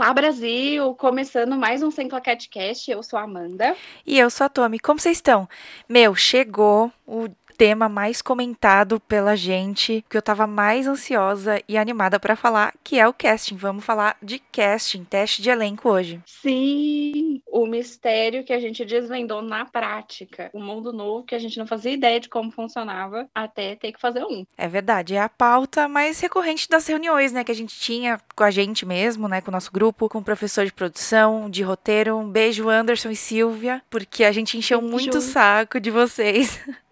Olá, Brasil! Começando mais um Sem Claquete Cast. Eu sou a Amanda. E eu sou a Tommy. Como vocês estão? Meu, chegou o tema mais comentado pela gente, que eu tava mais ansiosa e animada para falar, que é o casting. Vamos falar de casting, teste de elenco hoje. Sim, o mistério que a gente desvendou na prática, o um mundo novo que a gente não fazia ideia de como funcionava até ter que fazer um. É verdade, é a pauta mais recorrente das reuniões, né, que a gente tinha com a gente mesmo, né, com o nosso grupo, com o professor de produção, de roteiro. Um beijo Anderson e Silvia, porque a gente encheu muito o saco de vocês.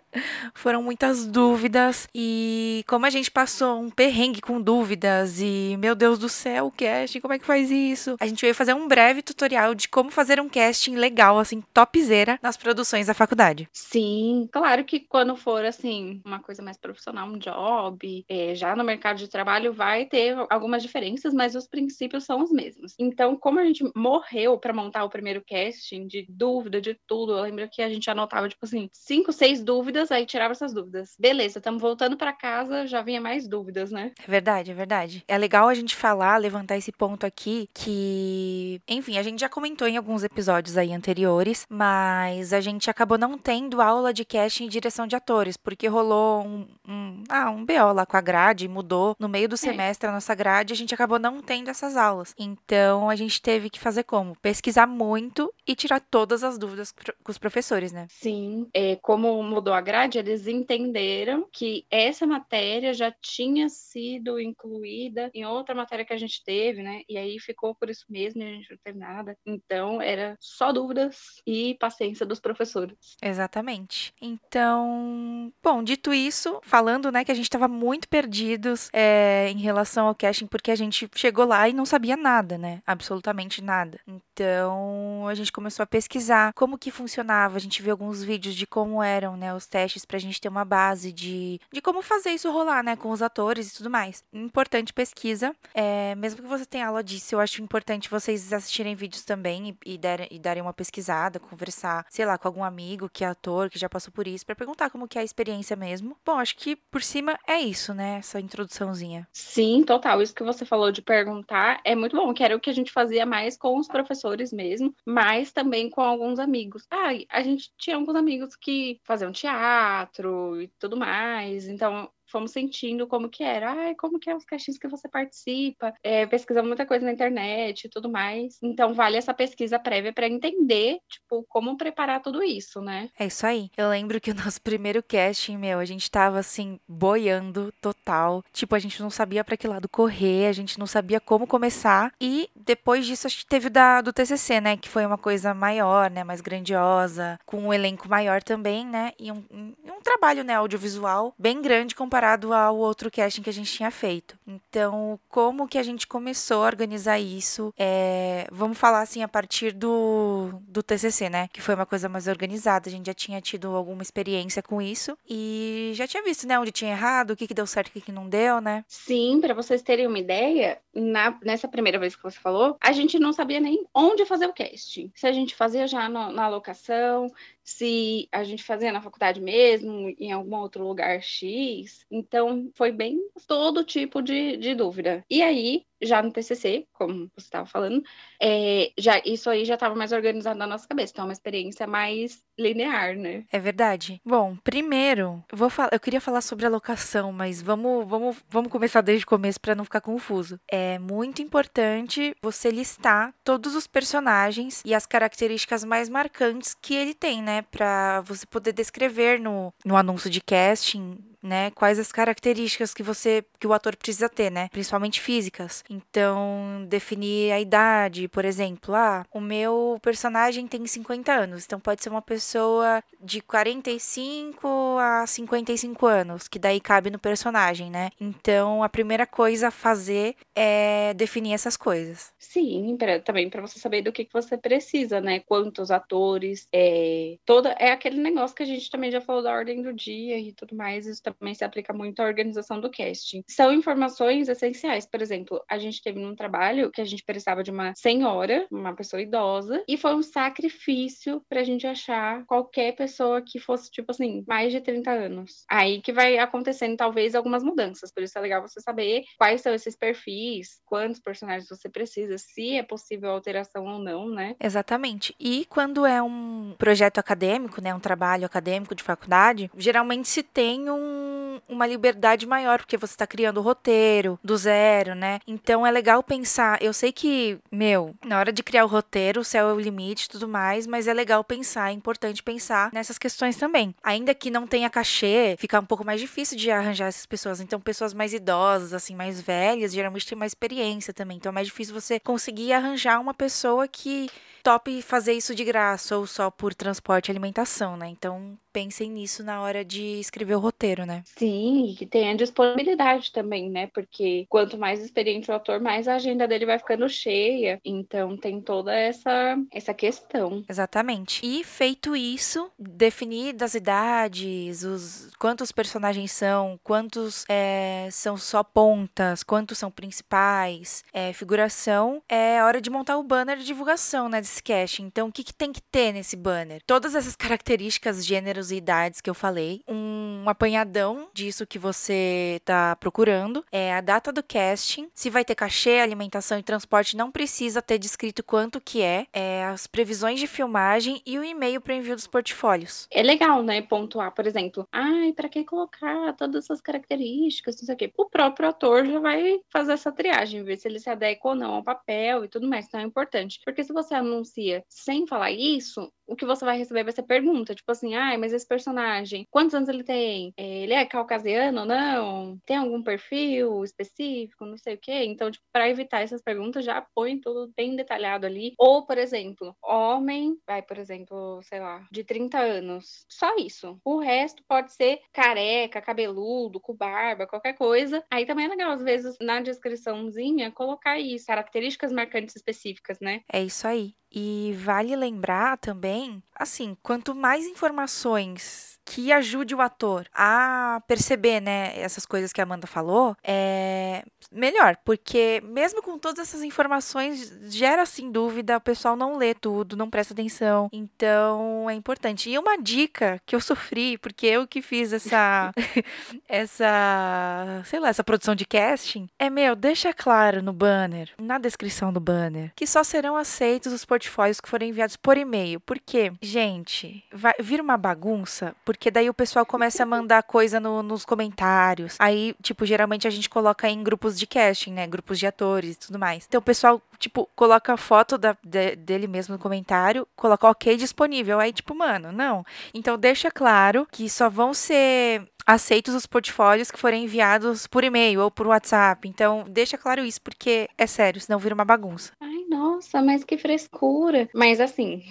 Foram muitas dúvidas e como a gente passou um perrengue com dúvidas e meu Deus do céu, o casting, como é que faz isso? A gente veio fazer um breve tutorial de como fazer um casting legal, assim, topzera nas produções da faculdade. Sim, claro que quando for assim, uma coisa mais profissional, um job, é, já no mercado de trabalho vai ter algumas diferenças, mas os princípios são os mesmos. Então, como a gente morreu para montar o primeiro casting de dúvida, de tudo, eu lembro que a gente anotava, tipo assim, cinco, seis dúvidas dúvidas, aí tirava essas dúvidas. Beleza, estamos voltando para casa, já vinha mais dúvidas, né? É verdade, é verdade. É legal a gente falar, levantar esse ponto aqui, que, enfim, a gente já comentou em alguns episódios aí anteriores, mas a gente acabou não tendo aula de casting e direção de atores, porque rolou um, um, ah, um BO lá com a grade, mudou no meio do é. semestre a nossa grade, a gente acabou não tendo essas aulas. Então a gente teve que fazer como? Pesquisar muito e tirar todas as dúvidas com os professores, né? Sim, é, como mudou a grade, eles entenderam que essa matéria já tinha sido incluída em outra matéria que a gente teve, né? E aí ficou por isso mesmo, a gente não teve nada. Então, era só dúvidas e paciência dos professores. Exatamente. Então, bom, dito isso, falando, né, que a gente estava muito perdidos é, em relação ao casting, porque a gente chegou lá e não sabia nada, né? Absolutamente nada. Então, a gente começou a pesquisar como que funcionava, a gente viu alguns vídeos de como eram, né, os testes testes pra gente ter uma base de, de como fazer isso rolar, né, com os atores e tudo mais. Importante pesquisa. É, mesmo que você tenha aula disso, eu acho importante vocês assistirem vídeos também e, e, der, e darem uma pesquisada, conversar, sei lá, com algum amigo que é ator, que já passou por isso, para perguntar como que é a experiência mesmo. Bom, acho que por cima é isso, né, essa introduçãozinha. Sim, total. Isso que você falou de perguntar é muito bom, que era o que a gente fazia mais com os professores mesmo, mas também com alguns amigos. Ah, a gente tinha alguns amigos que faziam teatro, teatro e tudo mais. Então, fomos sentindo como que era, ai, como que é os castings que você participa, é, pesquisamos muita coisa na internet e tudo mais. Então vale essa pesquisa prévia para entender, tipo, como preparar tudo isso, né? É isso aí. Eu lembro que o nosso primeiro casting, meu, a gente tava assim boiando total. Tipo, a gente não sabia para que lado correr, a gente não sabia como começar. E depois disso a gente teve da do TCC, né, que foi uma coisa maior, né, mais grandiosa, com um elenco maior também, né, e um, um trabalho, né, audiovisual bem grande comparado comparado ao outro casting que a gente tinha feito. Então, como que a gente começou a organizar isso? É, vamos falar assim a partir do, do TCC, né? Que foi uma coisa mais organizada. A gente já tinha tido alguma experiência com isso e já tinha visto, né? Onde tinha errado, o que, que deu certo, o que, que não deu, né? Sim, para vocês terem uma ideia, na, nessa primeira vez que você falou, a gente não sabia nem onde fazer o casting. Se a gente fazia já no, na locação, se a gente fazia na faculdade mesmo, em algum outro lugar X. Então, foi bem todo tipo de, de dúvida. E aí, já no TCC, como você estava falando, é, já isso aí já estava mais organizado na nossa cabeça. Então, é uma experiência mais linear, né? É verdade. Bom, primeiro, vou falar, eu queria falar sobre a locação, mas vamos, vamos, vamos começar desde o começo para não ficar confuso. É muito importante você listar todos os personagens e as características mais marcantes que ele tem, né, para você poder descrever no, no anúncio de casting né? Quais as características que você que o ator precisa ter, né? Principalmente físicas. Então, definir a idade, por exemplo, ah, o meu personagem tem 50 anos, então pode ser uma pessoa de 45 a 55 anos, que daí cabe no personagem, né? Então, a primeira coisa a fazer é definir essas coisas. Sim, pra, também para você saber do que, que você precisa, né? Quantos atores, é, toda é aquele negócio que a gente também já falou da ordem do dia e tudo mais, isso também se aplica muito à organização do casting. São informações essenciais. Por exemplo, a gente teve num trabalho que a gente precisava de uma senhora, uma pessoa idosa, e foi um sacrifício pra gente achar qualquer pessoa que fosse, tipo assim, mais de 30 anos. Aí que vai acontecendo, talvez, algumas mudanças. Por isso é legal você saber quais são esses perfis, quantos personagens você precisa, se é possível alteração ou não, né? Exatamente. E quando é um projeto acadêmico, né, um trabalho acadêmico de faculdade, geralmente se tem um, uma liberdade maior, porque você está criando o roteiro do zero, né? Então é legal pensar. Eu sei que, meu, na hora de criar o roteiro, o céu é o limite e tudo mais, mas é legal pensar, é importante pensar nessas questões também. Ainda que não tenha cachê, fica um pouco mais difícil de arranjar essas pessoas. Então, pessoas mais idosas, assim, mais velhas, geralmente têm mais experiência também. Então, é mais difícil você conseguir arranjar uma pessoa que top fazer isso de graça ou só por transporte e alimentação, né? Então, pensem nisso na hora de escrever o roteiro, né? Sim, e que tenha disponibilidade também, né? Porque quanto mais experiente o ator, mais a agenda dele vai ficando cheia. Então tem toda essa, essa questão. Exatamente. E feito isso, definir das idades, os quantos personagens são, quantos é, são só pontas, quantos são principais, é, figuração, é hora de montar o banner de divulgação, né? Desse cast. Então, o que, que tem que ter nesse banner? Todas essas características, gêneros e idades que eu falei, um apanhadão disso que você está procurando, é a data do casting, se vai ter cachê, alimentação e transporte, não precisa ter descrito quanto que é, é as previsões de filmagem e o e-mail para envio dos portfólios. É legal, né, pontuar, por exemplo, ai, para que colocar todas essas características, não sei o quê. O próprio ator já vai fazer essa triagem, ver se ele se adequa ou não ao papel e tudo mais, então é importante. Porque se você anuncia sem falar isso, o que você vai receber vai ser pergunta, tipo assim, ai, mas esse personagem, quantos anos ele tem? Ele é caucasiano ou não? Tem algum perfil específico? Não sei o quê. Então, tipo, para evitar essas perguntas, já põe tudo bem detalhado ali. Ou, por exemplo, homem, vai, por exemplo, sei lá, de 30 anos. Só isso. O resto pode ser careca, cabeludo, com barba, qualquer coisa. Aí também é legal, às vezes, na descriçãozinha, colocar isso, características marcantes específicas, né? É isso aí. E vale lembrar também, assim, quanto mais informações que ajude o ator a perceber, né, essas coisas que a Amanda falou, é melhor, porque mesmo com todas essas informações, gera assim dúvida, o pessoal não lê tudo, não presta atenção. Então, é importante. E uma dica que eu sofri, porque eu que fiz essa essa, sei lá, essa produção de casting, é meu, deixa claro no banner, na descrição do banner, que só serão aceitos os portfólios que forem enviados por e-mail. Porque, gente, vai vir uma bagunça, porque daí o pessoal começa a mandar coisa no, nos comentários. Aí, tipo, geralmente a gente coloca em grupos de casting, né? Grupos de atores e tudo mais. Então o pessoal, tipo, coloca a foto da, de, dele mesmo no comentário, coloca ok disponível. Aí, tipo, mano, não. Então deixa claro que só vão ser aceitos os portfólios que forem enviados por e-mail ou por WhatsApp. Então, deixa claro isso, porque é sério, senão vira uma bagunça. Ai, nossa, mas que frescura. Mas assim,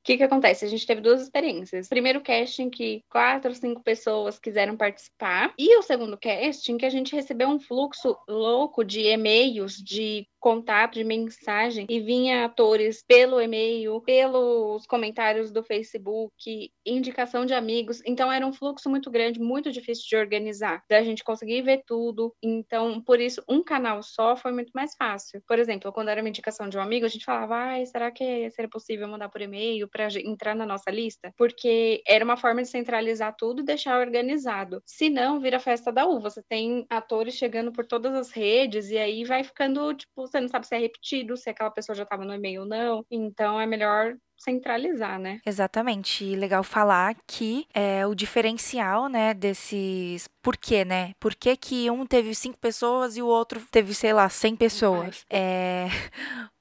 o que que acontece? A gente teve duas experiências. Primeiro casting que quatro ou cinco pessoas quiseram participar. E o segundo casting que a gente recebeu um fluxo louco de e-mails, de contato, de mensagem, e vinha atores pelo e-mail, pelos comentários do Facebook, indicação de amigos. Então era um fluxo muito grande, muito difícil de organizar, da gente conseguir ver tudo. Então, por isso, um canal só foi muito mais fácil. Por exemplo, quando era uma indicação de um amigo, a gente falava, ai, será que seria possível mandar por e-mail para entrar na nossa lista? Porque era uma forma de centralizar tudo e deixar organizado. Se não, vira festa da uva. Você tem atores chegando por todas as redes e aí vai ficando, tipo, você não sabe se é repetido, se aquela pessoa já estava no e-mail ou não. Então é melhor centralizar, né? Exatamente. E legal falar que é o diferencial, né, desses. Por quê, né? Por que, que um teve cinco pessoas e o outro teve, sei lá, 100 pessoas? É.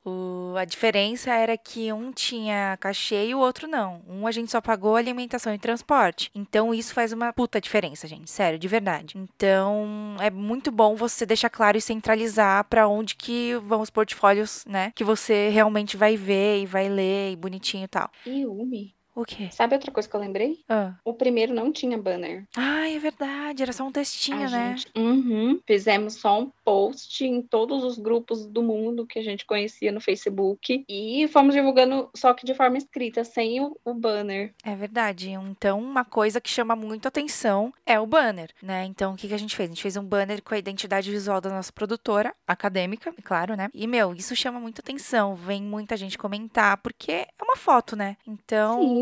O, a diferença era que um tinha cachê e o outro não. Um a gente só pagou alimentação e transporte. Então isso faz uma puta diferença, gente. Sério, de verdade. Então é muito bom você deixar claro e centralizar para onde que vão os portfólios, né? Que você realmente vai ver e vai ler e bonitinho e tal. E Umi, O quê? Sabe outra coisa que eu lembrei? Ah, O primeiro não tinha banner. Ah, é verdade, era só um textinho, A né? gente Uhum. fizemos só um post em todos os grupos do mundo que a gente conhecia no Facebook e fomos divulgando só que de forma escrita, sem o, o banner. É verdade. Então, uma coisa que chama muito atenção é o banner, né? Então, o que, que a gente fez? A gente fez um banner com a identidade visual da nossa produtora, acadêmica, é claro, né? E, meu, isso chama muita atenção. Vem muita gente comentar, porque é uma foto, né? Então,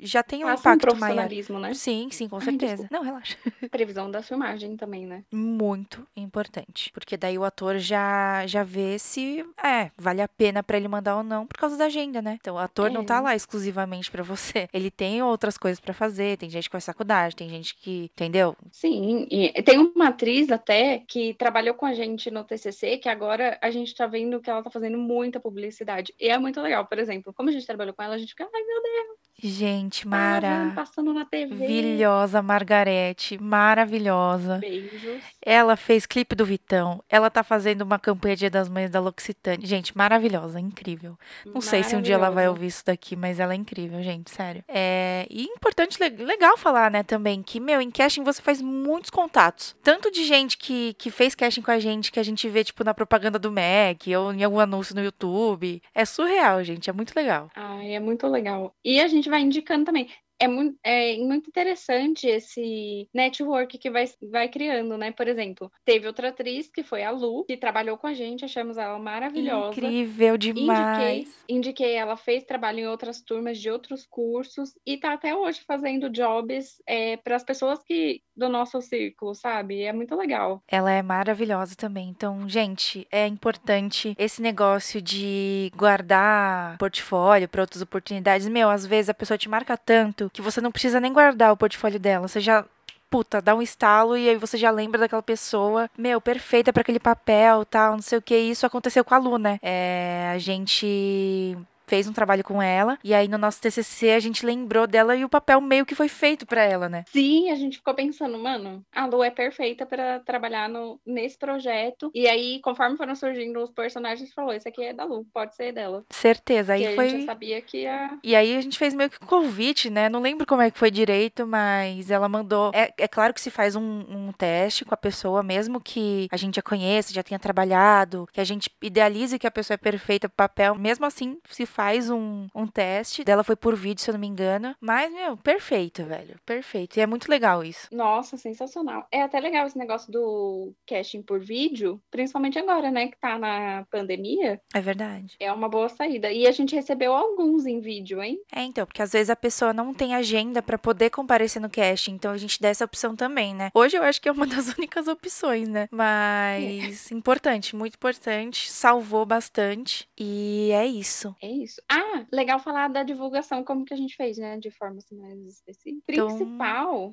já tem um Passa um impacto maior. profissionalismo, né? Sim, sim, com Ai, certeza. Não, relaxa. Previsão da filmagem também, né? Muito importante. Porque daí o ator já, já vê se é, vale a pena pra ele mandar ou não por causa da agenda, né? Então o ator não tá É. lá exclusivamente pra você. Ele tem outras coisas pra fazer, tem gente que faz faculdade, tem gente que, entendeu? Sim, e tem uma atriz até que trabalhou com a gente no TCC, que agora a gente tá vendo que ela tá fazendo muita publicidade. E é muito legal, por exemplo, como a gente trabalhou com ela, a gente fica, ai meu Deus, Gente, Mara. passando na TV. Maravilhosa, Margarete, maravilhosa. Beijos. Ela fez clipe do Vitão. Ela tá fazendo uma campanha Dia das Mães da L'Occitane. Gente, maravilhosa, incrível. Não sei se um dia ela vai ouvir isso daqui, mas ela é incrível, gente, sério. É, e importante, le- legal falar, né, também, que, meu, em casting você faz muitos contatos. Tanto de gente que, que fez casting com a gente, que a gente vê, tipo, na propaganda do Mac, ou em algum anúncio no YouTube. É surreal, gente, é muito legal. Ai, é muito legal. E a gente vai indicando também. É muito, é muito interessante esse network que vai, vai criando, né? Por exemplo, teve outra atriz que foi a Lu, que trabalhou com a gente, achamos ela maravilhosa. Incrível Indiquei, demais. indiquei, ela fez trabalho em outras turmas de outros cursos e tá até hoje fazendo jobs para as pessoas que do nosso círculo, sabe? É muito legal. Ela é maravilhosa também. Então, gente, é importante esse negócio de guardar portfólio para outras oportunidades. Meu, às vezes a pessoa te marca tanto que você não precisa nem guardar o portfólio dela. Você já puta, dá um estalo e aí você já lembra daquela pessoa, meu, perfeita para aquele papel, tal, não sei o que. Isso aconteceu com a Lu, né? É, a gente fez um trabalho com ela e aí no nosso TCC a gente lembrou dela e o papel meio que foi feito para ela, né? Sim, a gente ficou pensando, mano, a Lu é perfeita para trabalhar no, nesse projeto. E aí, conforme foram surgindo os personagens, a gente falou: esse aqui é da Lu, pode ser dela. Certeza. Aí e a foi gente já sabia que ia. E aí a gente fez meio que um convite, né? Não lembro como é que foi direito, mas ela mandou. É, é claro que se faz um, um teste com a pessoa, mesmo que a gente já conheça, já tenha trabalhado, que a gente idealize que a pessoa é perfeita pro papel, mesmo assim se faz um, um teste. Dela foi por vídeo, se eu não me engano. Mas, meu, perfeito, velho. Perfeito. E é muito legal isso. Nossa, sensacional. É até legal esse negócio do casting por vídeo, principalmente agora, né, que tá na pandemia. É verdade. É uma boa saída. E a gente recebeu alguns em vídeo, hein? É, então, porque às vezes a pessoa não tem agenda pra poder comparecer no casting, então a gente dá essa opção também, né? Hoje eu acho que é uma das únicas opções, né? Mas importante, muito importante, salvou bastante e é isso. É isso. Ah, legal falar da divulgação, como que a gente fez, né? De forma assim, mais específica. Então- Principal,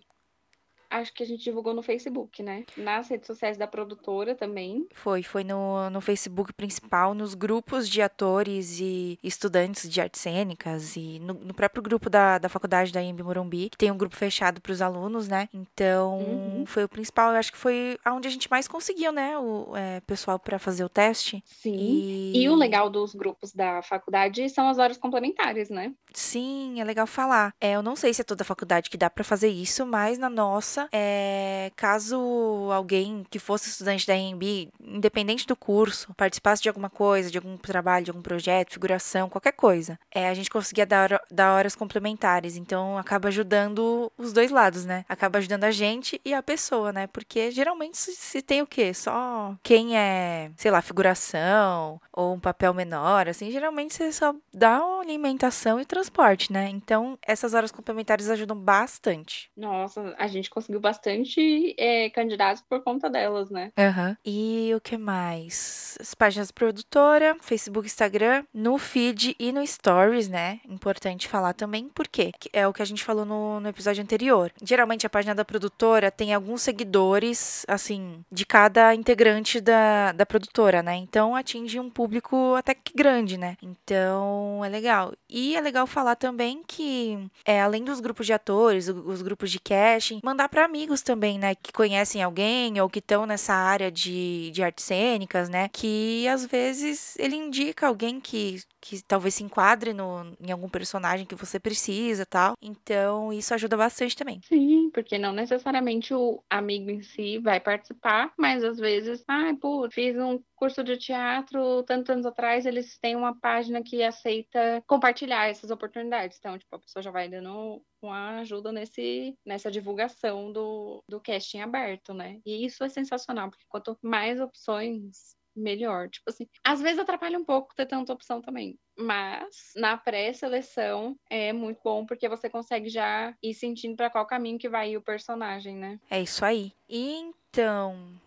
acho que a gente divulgou no Facebook, né? Nas redes sociais da produtora também. Foi, foi no, no Facebook principal, nos grupos de atores e estudantes de artes cênicas e no, no próprio grupo da, da faculdade da IMB Morumbi, que tem um grupo fechado para os alunos, né? Então, Uhum. foi o principal, eu acho que foi aonde a gente mais conseguiu, né? O é, pessoal para fazer o teste. Sim. E... E o legal dos grupos da faculdade são as horas complementares, né? Sim, é legal falar. É, eu não sei se é toda faculdade que dá pra fazer isso, mas na nossa, é, caso alguém que fosse estudante da EMB, independente do curso, participasse de alguma coisa, de algum trabalho, de algum projeto, figuração, qualquer coisa, é, a gente conseguia dar, dar horas complementares. Então acaba ajudando os dois lados, né? Acaba ajudando a gente e a pessoa, né? Porque geralmente se, se tem o quê? Só quem é, sei lá, figuração ou um papel menor, assim, geralmente você só dá alimentação e transporte, né? Então, essas horas complementares ajudam bastante. Nossa, a gente conseguiu bastante é, candidatos por conta delas, né? Aham. E o que mais? As páginas produtora, Facebook, Instagram, no feed e no Stories, né? Importante falar também, por quê? Que É o que a gente falou no, no episódio anterior. Geralmente a página da produtora tem alguns seguidores, assim, de cada integrante da, da produtora, né? Então atinge um público até que grande, né? Então é legal. E é legal falar também que, é, além dos grupos de atores, os grupos de casting, mandar para amigos também, né? Que conhecem alguém ou que estão nessa área de, de artes cênicas, né? Que às vezes ele indica alguém que que talvez se enquadre no, em algum personagem que você precisa tal. Então, isso ajuda bastante também. Sim, porque não necessariamente o amigo em si vai participar, mas às vezes, ah, pô, fiz um curso de teatro tantos anos atrás, eles têm uma página que aceita compartilhar essas oportunidades. Então, tipo, a pessoa já vai dando uma ajuda nesse, nessa divulgação do, do casting aberto, né? E isso é sensacional, porque quanto mais opções melhor. Tipo assim, às vezes atrapalha um pouco ter tanta opção também. Mas na pré-seleção é muito bom porque você consegue já ir sentindo para qual caminho que vai ir o personagem, né? É isso aí. Então,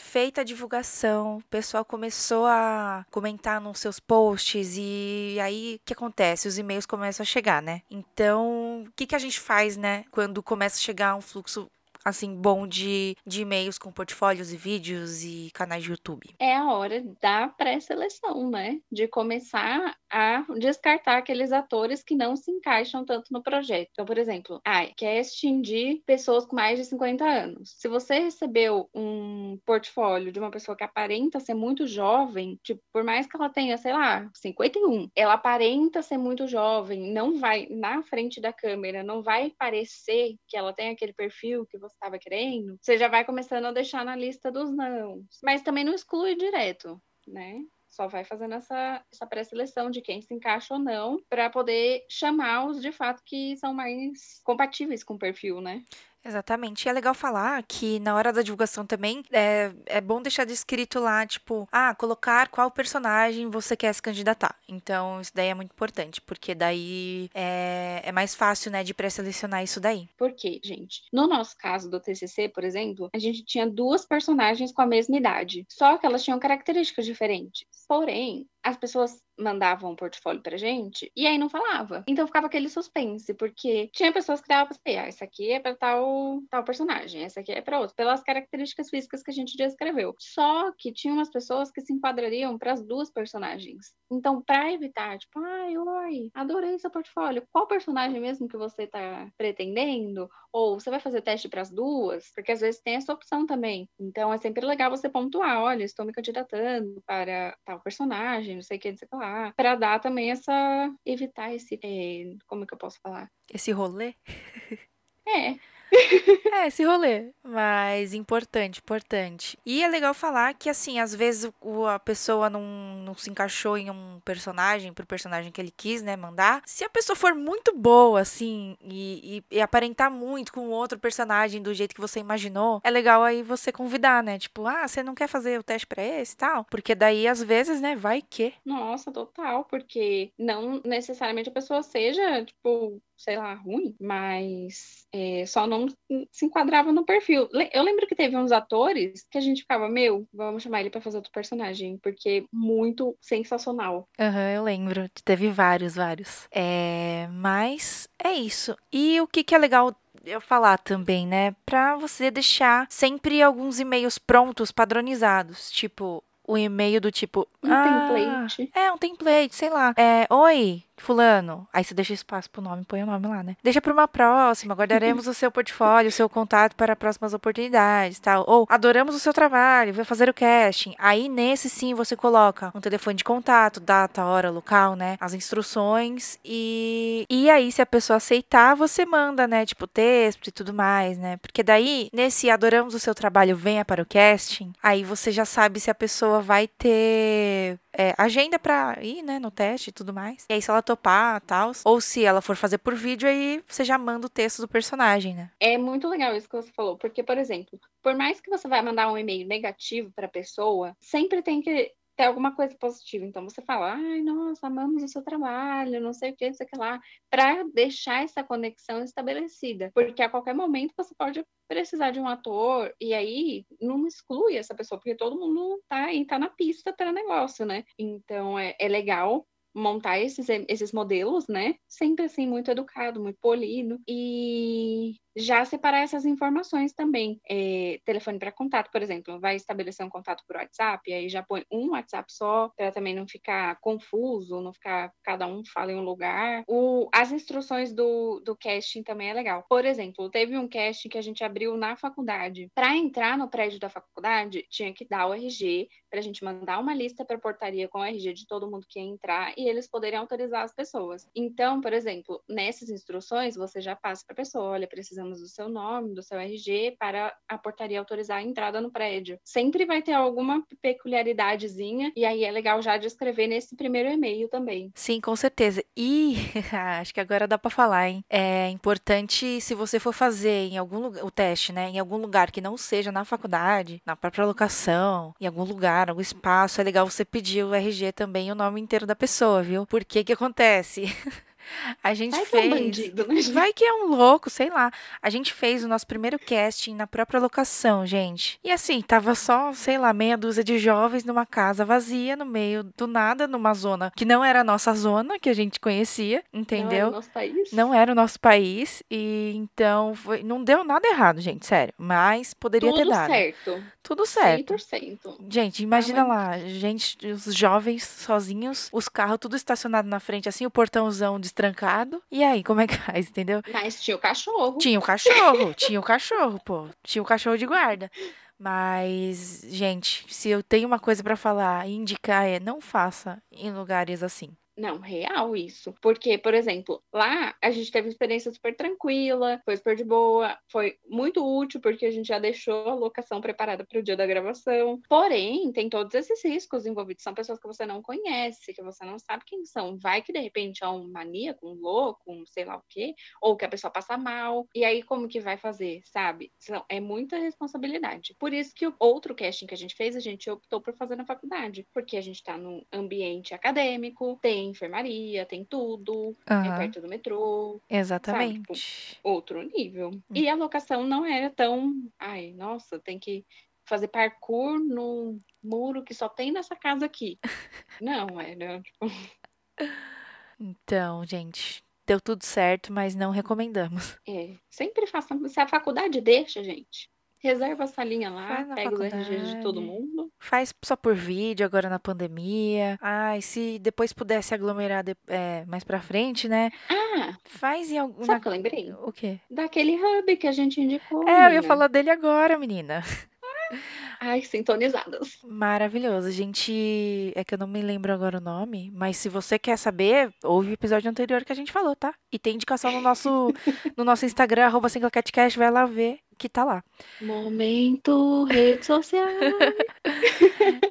feita a divulgação, o pessoal começou a comentar nos seus posts e aí o que acontece? Os e-mails começam a chegar, né? Então, o que, que a gente faz, né? Quando começa a chegar um fluxo assim, bom de, de e-mails com portfólios e vídeos e canais de YouTube? É a hora da pré-seleção, né? De começar a descartar aqueles atores que não se encaixam tanto no projeto. Então, por exemplo, ah, casting de pessoas com mais de 50 anos. Se você recebeu um portfólio de uma pessoa que aparenta ser muito jovem, tipo, por mais que ela tenha, sei lá, 51, ela aparenta ser muito jovem, não vai na frente da câmera, não vai parecer que ela tem aquele perfil que você você estava querendo, você já vai começando a deixar na lista dos não. Mas também não exclui direto, né? Só vai fazendo essa, essa pré-seleção de quem se encaixa ou não, para poder chamar os de fato que são mais compatíveis com o perfil, né? Exatamente. E é legal falar que na hora da divulgação também é, é bom deixar descrito lá, tipo, ah, colocar qual personagem você quer se candidatar. Então, isso daí é muito importante, porque daí é, é mais fácil, né, de pré-selecionar isso daí. Por quê, gente? No nosso caso do TCC, por exemplo, a gente tinha duas personagens com a mesma idade, só que elas tinham características diferentes. Porém, as pessoas mandavam um portfólio pra gente e aí não falava. Então ficava aquele suspense, porque tinha pessoas que davam pra saber, ah, essa aqui é pra tal, tal personagem, essa aqui é pra outro, pelas características físicas que a gente descreveu. Só que tinha umas pessoas que se enquadrariam para as duas personagens. Então, para evitar, tipo, ai, oi, adorei seu portfólio, qual personagem mesmo que você tá pretendendo? Ou você vai fazer teste para as duas? Porque às vezes tem essa opção também. Então é sempre legal você pontuar, olha, estou me candidatando para tal personagem não sei o que, não sei o que lá, para dar também essa. evitar esse. É, como é que eu posso falar? Esse rolê? É, é, esse rolê. Mas importante, importante. E é legal falar que, assim, às vezes a pessoa não, não se encaixou em um personagem, pro personagem que ele quis, né, mandar. Se a pessoa for muito boa, assim, e, e, e aparentar muito com outro personagem do jeito que você imaginou, é legal aí você convidar, né? Tipo, ah, você não quer fazer o teste pra esse e tal? Porque daí, às vezes, né, vai que. Nossa, total. Porque não necessariamente a pessoa seja, tipo, sei lá, ruim, mas é, só não se enquadrava no perfil. Eu lembro que teve uns atores que a gente ficava, meu, vamos chamar ele para fazer outro personagem, porque muito sensacional. Aham, uhum, eu lembro. Teve vários, vários. É, mas é isso. E o que, que é legal eu falar também, né? Pra você deixar sempre alguns e-mails prontos, padronizados. Tipo, o e-mail do tipo. Um ah, template. É, um template, sei lá. É, oi, fulano. Aí você deixa espaço pro nome, põe o nome lá, né? Deixa para uma próxima, guardaremos o seu portfólio, o seu contato para próximas oportunidades, tal. Ou adoramos o seu trabalho, vai fazer o casting. Aí nesse sim você coloca um telefone de contato, data, hora, local, né? As instruções e e aí se a pessoa aceitar, você manda, né, tipo texto e tudo mais, né? Porque daí nesse adoramos o seu trabalho, venha para o casting, aí você já sabe se a pessoa vai ter é, agenda para ir, né, no teste e tudo mais. E aí, se ela topar, tal, ou se ela for fazer por vídeo, aí você já manda o texto do personagem, né? É muito legal isso que você falou, porque, por exemplo, por mais que você vai mandar um e-mail negativo para a pessoa, sempre tem que ter alguma coisa positiva. Então você fala, ai, nossa, amamos o seu trabalho, não sei o que, não sei o que lá, para deixar essa conexão estabelecida. Porque a qualquer momento você pode precisar de um ator, e aí não exclui essa pessoa, porque todo mundo tá aí, tá na pista para negócio, né? Então é, é legal montar esses, esses modelos, né? Sempre assim, muito educado, muito polido. E já separar essas informações também. É, telefone para contato, por exemplo, vai estabelecer um contato por WhatsApp, aí já põe um WhatsApp só, para também não ficar confuso, não ficar cada um fala em um lugar. O, as instruções do, do casting também é legal. Por exemplo, teve um casting que a gente abriu na faculdade. Para entrar no prédio da faculdade, tinha que dar o RG, para a gente mandar uma lista para portaria com o RG de todo mundo que ia entrar e eles poderem autorizar as pessoas. Então, por exemplo, nessas instruções, você já passa para a pessoa: olha, precisamos do seu nome, do seu RG para a portaria autorizar a entrada no prédio. Sempre vai ter alguma peculiaridadezinha, e aí é legal já descrever nesse primeiro e-mail também. Sim, com certeza. E acho que agora dá para falar, hein? É importante, se você for fazer em algum lugar, o teste, né? Em algum lugar que não seja na faculdade, na própria locação, em algum lugar, algum espaço, é legal você pedir o RG também o nome inteiro da pessoa, viu? Porque que acontece? A gente Vai fez. que é um bandido, né? Vai que é um louco, sei lá. A gente fez o nosso primeiro casting na própria locação, gente. E assim, tava só, sei lá, meia dúzia de jovens numa casa vazia, no meio do nada, numa zona que não era a nossa zona, que a gente conhecia, Não é entendeu? no nosso país. Não era o nosso país. E então foi- não deu nada errado, gente, sério. Mas poderia ter Tudo dado. certo. Tudo certo. 100%. Gente, imagina Tava- lá, gente, os jovens sozinhos, os carros tudo estacionado na frente, assim, o portãozão destrancado. E aí, como é que faz, entendeu? Mas tinha o cachorro. Tinha o cachorro, tinha o cachorro, pô. Tinha o cachorro de guarda. Mas, gente, se eu tenho uma coisa pra falar e indicar é não faça em lugares assim. Não, real isso. Porque, por exemplo, lá a gente teve uma experiência super tranquila, foi super de boa, foi muito útil porque a gente já deixou a locação preparada para o dia da gravação. Porém, tem todos esses riscos envolvidos. São pessoas que você não conhece, que você não sabe quem são. Vai que de repente é um maníaco, um louco, um sei lá o quê, ou que a pessoa passa mal. E aí, como que vai fazer, sabe? É muita responsabilidade. Por isso que o outro casting que a gente fez, a gente optou por fazer na faculdade. Porque a gente tá num ambiente acadêmico, tem enfermaria, tem tudo, é Aham, perto do metrô, exatamente. outro nível. E a locação não era tão. Ai, nossa, tem que fazer parkour no muro que só tem nessa casa aqui. Não, era tipo. Então, gente, deu tudo certo, mas não recomendamos. É, sempre faça. Se a faculdade deixa, gente, reserva a salinha lá, na pega os RGs de todo mundo. Faz só por vídeo agora na pandemia. Ai, se depois pudesse aglomerar de- é, mais pra frente, né? Ah, Faz em algum. sabe o que eu lembrei? O quê? Daquele hub que a gente indicou. É, eu ia menina. falar dele agora, menina. Ai, sintonizadas. Maravilhoso. A gente. É que eu não me lembro agora o nome, mas se você quer saber, ouve o episódio anterior que a gente falou, tá? E tem indicação no nosso, no nosso Instagram, arroba vai lá ver que tá lá. Momento, rede social.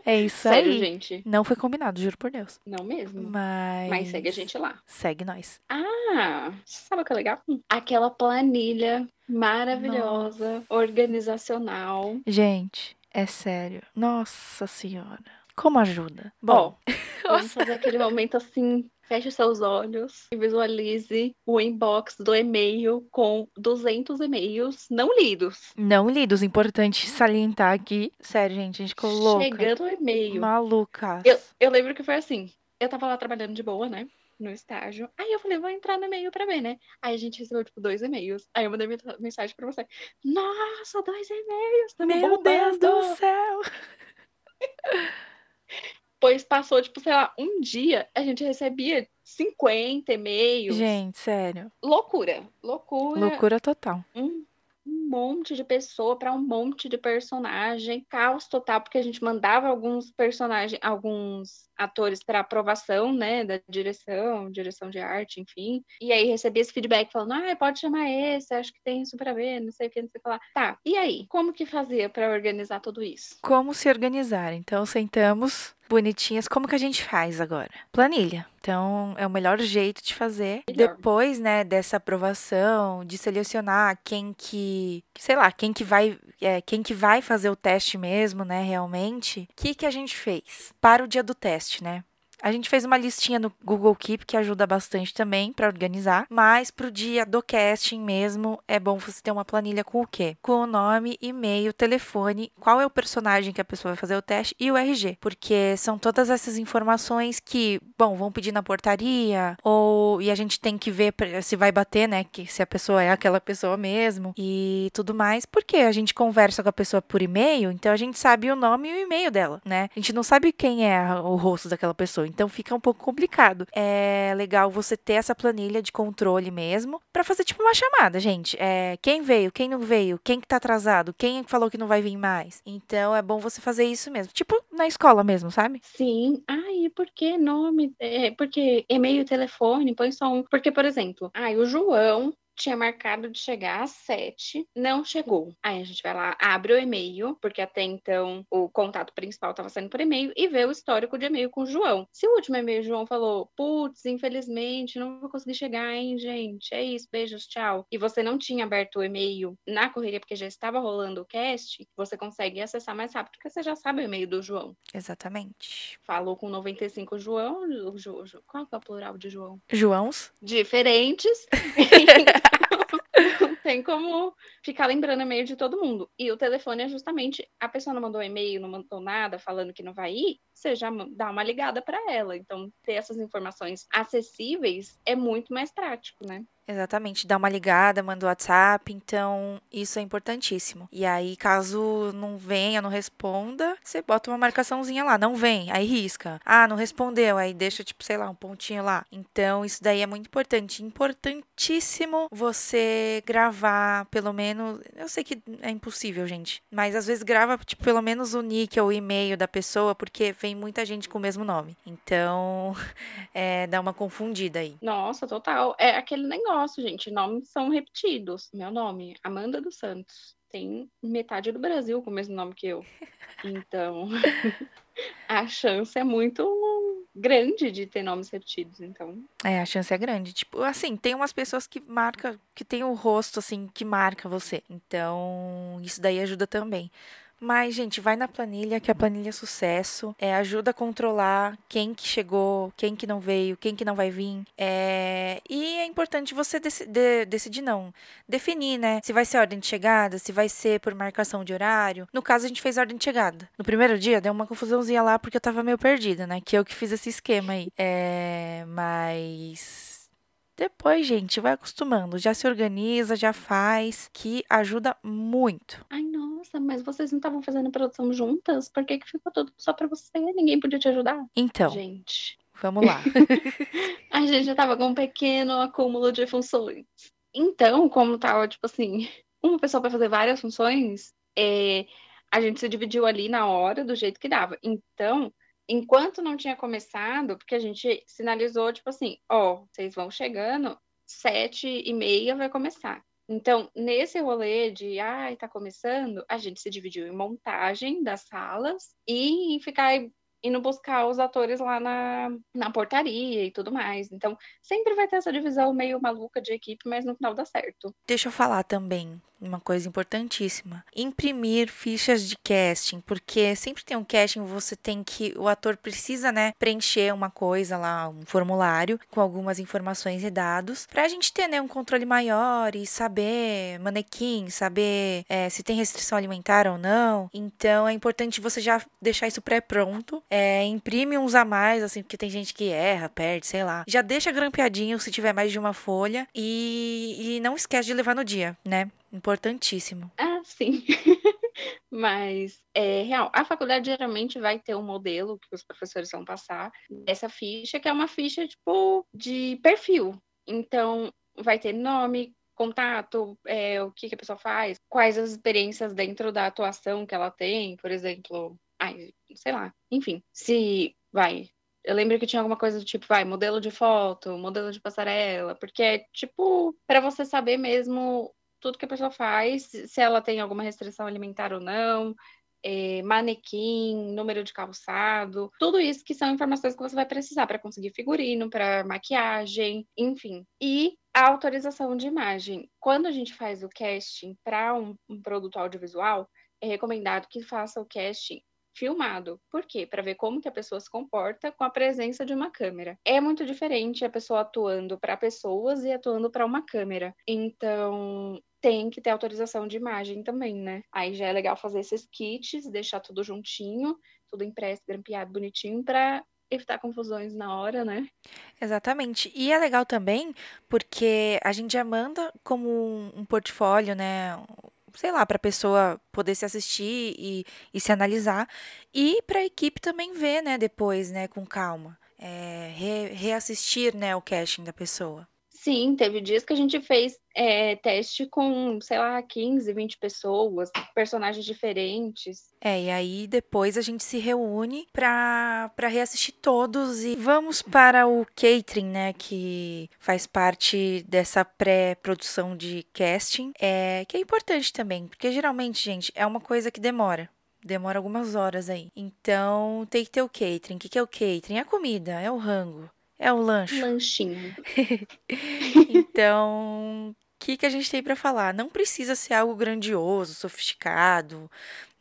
É isso Sério, aí. gente. Não foi combinado, juro por Deus. Não mesmo. Mas. Mas segue a gente lá. Segue nós. Ah, sabe o que é legal? Aquela planilha maravilhosa, organizacional. Gente, é sério. Nossa senhora. Como ajuda? Bom, Ó, vamos fazer aquele momento assim. Feche seus olhos e visualize o inbox do e-mail com 200 e-mails não lidos. não lidos. Importante salientar aqui. Sério, gente, a gente louca. Chegando o e-mail. Malucas. Eu, eu lembro que foi assim. Eu tava lá trabalhando de boa, né? No estágio. Aí eu falei, vou entrar no e-mail pra ver, né? Aí a gente recebeu, tipo, dois e-mails. Aí eu mandei men- mensagem pra você. Nossa, dois e-mails! Meu Deus do bombando!" céu. Pois passou, tipo, sei lá, um dia, a gente recebia 50 e-mails. Gente, sério. Loucura. Loucura. Loucura total. Um, um monte de pessoa para um monte de personagem. Caos total, porque a gente mandava alguns personagens, alguns atores para aprovação, né, da direção, direção de arte, enfim. E aí recebia esse feedback falando: "Ah, pode chamar esse, acho que tem super a ver, não sei o que, não sei o que lá". Tá. E aí, como que fazia para organizar tudo isso? Como se organizar? Então, sentamos bonitinhas. Como que a gente faz agora? Planilha. Então, é o melhor jeito de fazer. Melhor. Depois, né, dessa aprovação, de selecionar quem que, sei lá, quem que vai, é, quem que vai fazer o teste mesmo, né, realmente. O que que a gente fez? Para o dia do teste, né? A gente fez uma listinha no Google Keep que ajuda bastante também para organizar, mas pro dia do casting mesmo é bom você ter uma planilha com o quê? Com o nome, e-mail, telefone, qual é o personagem que a pessoa vai fazer o teste e o RG, porque são todas essas informações que, bom, vão pedir na portaria ou e a gente tem que ver se vai bater, né, que se a pessoa é aquela pessoa mesmo e tudo mais, porque a gente conversa com a pessoa por e-mail, então a gente sabe o nome e o e-mail dela, né? A gente não sabe quem é o rosto daquela pessoa. Então fica um pouco complicado. É legal você ter essa planilha de controle mesmo, para fazer tipo uma chamada, gente. É, quem veio, quem não veio, quem que tá atrasado, quem falou que não vai vir mais. Então é bom você fazer isso mesmo. Tipo na escola mesmo, sabe? Sim. Ai, por que nome? É, porque e-mail e telefone, põe só um. Porque, por exemplo, ai, o João tinha marcado de chegar às sete, não chegou. Aí a gente vai lá, abre o e-mail, porque até então o contato principal estava sendo por e-mail, e vê o histórico de e-mail com o João. Se o último e-mail o João falou, putz, infelizmente, não vou conseguir chegar, hein, gente? É isso, beijos, tchau. E você não tinha aberto o e-mail na correria porque já estava rolando o cast, você consegue acessar mais rápido, porque você já sabe o e-mail do João. Exatamente. Falou com 95 João, qual é o plural de João? Joãos? Diferentes. tem como ficar lembrando e-mail de todo mundo. E o telefone é justamente a pessoa não mandou e-mail, não mandou nada falando que não vai ir, você já dá uma ligada para ela. Então, ter essas informações acessíveis é muito mais prático, né? Exatamente, dá uma ligada, manda o WhatsApp, então isso é importantíssimo. E aí, caso não venha, não responda, você bota uma marcaçãozinha lá, não vem, aí risca. Ah, não respondeu, aí deixa, tipo, sei lá, um pontinho lá. Então, isso daí é muito importante. Importantíssimo você gravar, pelo menos. Eu sei que é impossível, gente, mas às vezes grava, tipo, pelo menos o nick ou o e-mail da pessoa, porque vem muita gente com o mesmo nome. Então, é, dá uma confundida aí. Nossa, total. É aquele negócio nosso, gente. Nomes são repetidos. Meu nome, Amanda dos Santos. Tem metade do Brasil com o mesmo nome que eu. Então, a chance é muito grande de ter nomes repetidos, então. É, a chance é grande. Tipo, assim, tem umas pessoas que marca, que tem o rosto assim que marca você. Então, isso daí ajuda também. Mas, gente, vai na planilha, que a planilha é sucesso. É, ajuda a controlar quem que chegou, quem que não veio, quem que não vai vir. É, e é importante você dec de decidir, não. Definir, né? Se vai ser ordem de chegada, se vai ser por marcação de horário. No caso, a gente fez ordem de chegada. No primeiro dia, deu uma confusãozinha lá, porque eu tava meio perdida, né? Que eu que fiz esse esquema aí. É, mas... Depois, gente, vai acostumando. Já se organiza, já faz, que ajuda muito. Ai, nossa, mas vocês não estavam fazendo produção juntas? Por que, que ficou tudo só pra você? Ninguém podia te ajudar? Então. Gente. Vamos lá. a gente já tava com um pequeno acúmulo de funções. Então, como tava, tipo assim, uma pessoa para fazer várias funções, é, a gente se dividiu ali na hora, do jeito que dava. Então, enquanto não tinha começado, porque a gente sinalizou, tipo assim, ó, vocês vão chegando, sete e meia vai começar. Então, nesse rolê de, ai, tá começando, a gente se dividiu em montagem das salas e em ficar indo buscar os atores lá na, na portaria e tudo mais. Então, sempre vai ter essa divisão meio maluca de equipe, mas no final dá certo. Deixa eu falar também uma coisa importantíssima. Imprimir fichas de casting, porque sempre tem um casting, você tem que o ator precisa, né, preencher uma coisa lá, um formulário com algumas informações e dados, pra gente ter, né, um controle maior e saber manequim, saber é, se tem restrição alimentar ou não. Então é importante você já deixar isso pré-pronto, é, imprime uns a mais, assim, porque tem gente que erra, perde, sei lá. Já deixa grampeadinho se tiver mais de uma folha e, e não esquece de levar no dia, né? Importantíssimo. Ah, sim. Mas é real. A faculdade geralmente vai ter um modelo que os professores vão passar dessa ficha, que é uma ficha tipo de perfil. Então, vai ter nome, contato, é, o que, que a pessoa faz, quais as experiências dentro da atuação que ela tem, por exemplo. Ai, sei lá. Enfim, se vai. Eu lembro que tinha alguma coisa do tipo, vai, modelo de foto, modelo de passarela, porque é tipo, para você saber mesmo tudo que a pessoa faz, se ela tem alguma restrição alimentar ou não, é, manequim, número de calçado, tudo isso que são informações que você vai precisar para conseguir figurino, para maquiagem, enfim. E a autorização de imagem. Quando a gente faz o casting para um, um produto audiovisual, é recomendado que faça o casting filmado. Por quê? Para ver como que a pessoa se comporta com a presença de uma câmera. É muito diferente a pessoa atuando para pessoas e atuando para uma câmera. Então, tem que ter autorização de imagem também, né? Aí já é legal fazer esses kits, deixar tudo juntinho, tudo impresso, grampeado, bonitinho, para evitar confusões na hora, né? Exatamente. E é legal também porque a gente já manda como um portfólio, né? Sei lá, para a pessoa poder se assistir e, e se analisar e para a equipe também ver, né, depois, né, com calma. é, re, reassistir, né, o casting da pessoa. Sim, teve dias que a gente fez é, teste com, sei lá, 15, 20 pessoas, personagens diferentes. É, e aí depois a gente se reúne para reassistir todos e vamos para o catering, né, que faz parte dessa pré-produção de casting, é, que é importante também, porque geralmente, gente, é uma coisa que demora. Demora algumas horas aí. Então, tem que ter o catering. O que é o catering? É a comida, é o rango. É o lanche. Lanchinho. então, o que, que a gente tem para falar? Não precisa ser algo grandioso, sofisticado.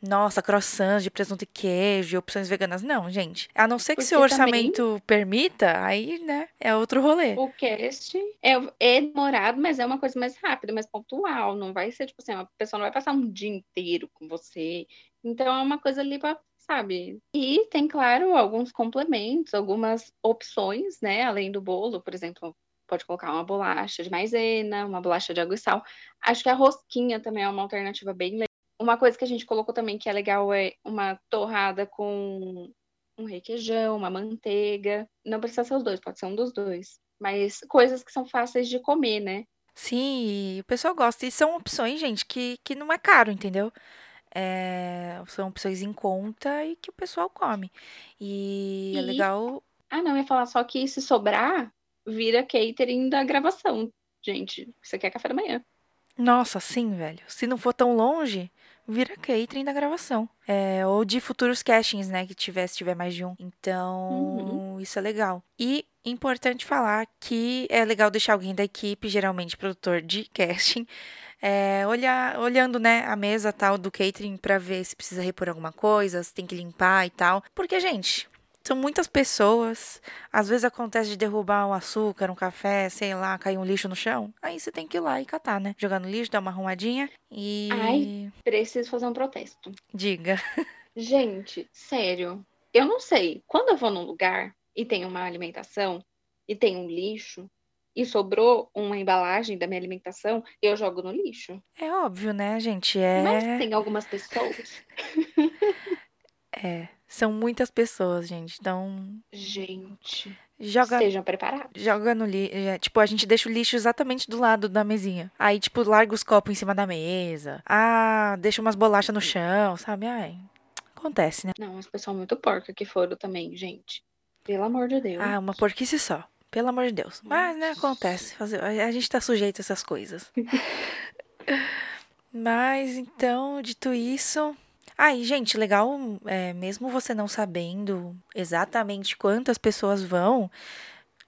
Nossa, croissants de presunto e queijo, opções veganas. Não, gente. A não ser que Porque seu orçamento também... permita, aí, né, é outro rolê. O cast é, é demorado, mas é uma coisa mais rápida, mais pontual. Não vai ser, tipo assim, uma pessoa não vai passar um dia inteiro com você. Então, é uma coisa ali pra sabe? E tem, claro, alguns complementos, algumas opções, né? Além do bolo, por exemplo, pode colocar uma bolacha de maisena, uma bolacha de água e sal. Acho que a rosquinha também é uma alternativa bem legal. Uma coisa que a gente colocou também que é legal é uma torrada com um requeijão, uma manteiga. Não precisa ser os dois, pode ser um dos dois. Mas coisas que são fáceis de comer, né? Sim, o pessoal gosta. E são opções, gente, que, que não é caro, entendeu? É, são opções em conta e que o pessoal come. E, é legal. Ah, não, eu ia falar só que se sobrar, vira catering da gravação, gente. Você quer café da manhã. Nossa, sim, velho. Se não for tão longe, vira catering da gravação. É, ou de futuros castings, né? Que tiver, se tiver mais de um. Então, uhum. isso é legal. E importante falar que é legal deixar alguém da equipe, geralmente produtor de casting, é, olhar, olhando, né, a mesa tal do catering para ver se precisa repor alguma coisa, se tem que limpar e tal. Porque, gente, são muitas pessoas. Às vezes acontece de derrubar um açúcar, um café, sei lá, cair um lixo no chão. Aí você tem que ir lá e catar, né? Jogar no lixo, dar uma arrumadinha e. Ai, preciso fazer um protesto. Diga. Gente, sério. Eu não sei. Quando eu vou num lugar e tem uma alimentação e tem um lixo, e sobrou uma embalagem da minha alimentação, eu jogo no lixo. É óbvio, né, gente? É... Mas tem algumas pessoas. é, são muitas pessoas, gente. Então. Gente. Joga, Sejam preparados. Joga no lixo. É, tipo, a gente deixa o lixo exatamente do lado da mesinha. Aí, tipo, larga os copos em cima da mesa. Ah, deixa umas bolachas no chão, sabe? Ai, acontece, né? Não, as pessoas muito porcas que foram também, gente. Pelo amor de Deus. Ah, uma porquice só. Pelo amor de Deus. Mas, né, acontece. A gente tá sujeito a essas coisas. Mas, então, dito isso. Aí, ah, gente, legal, é, mesmo você não sabendo exatamente quantas pessoas vão,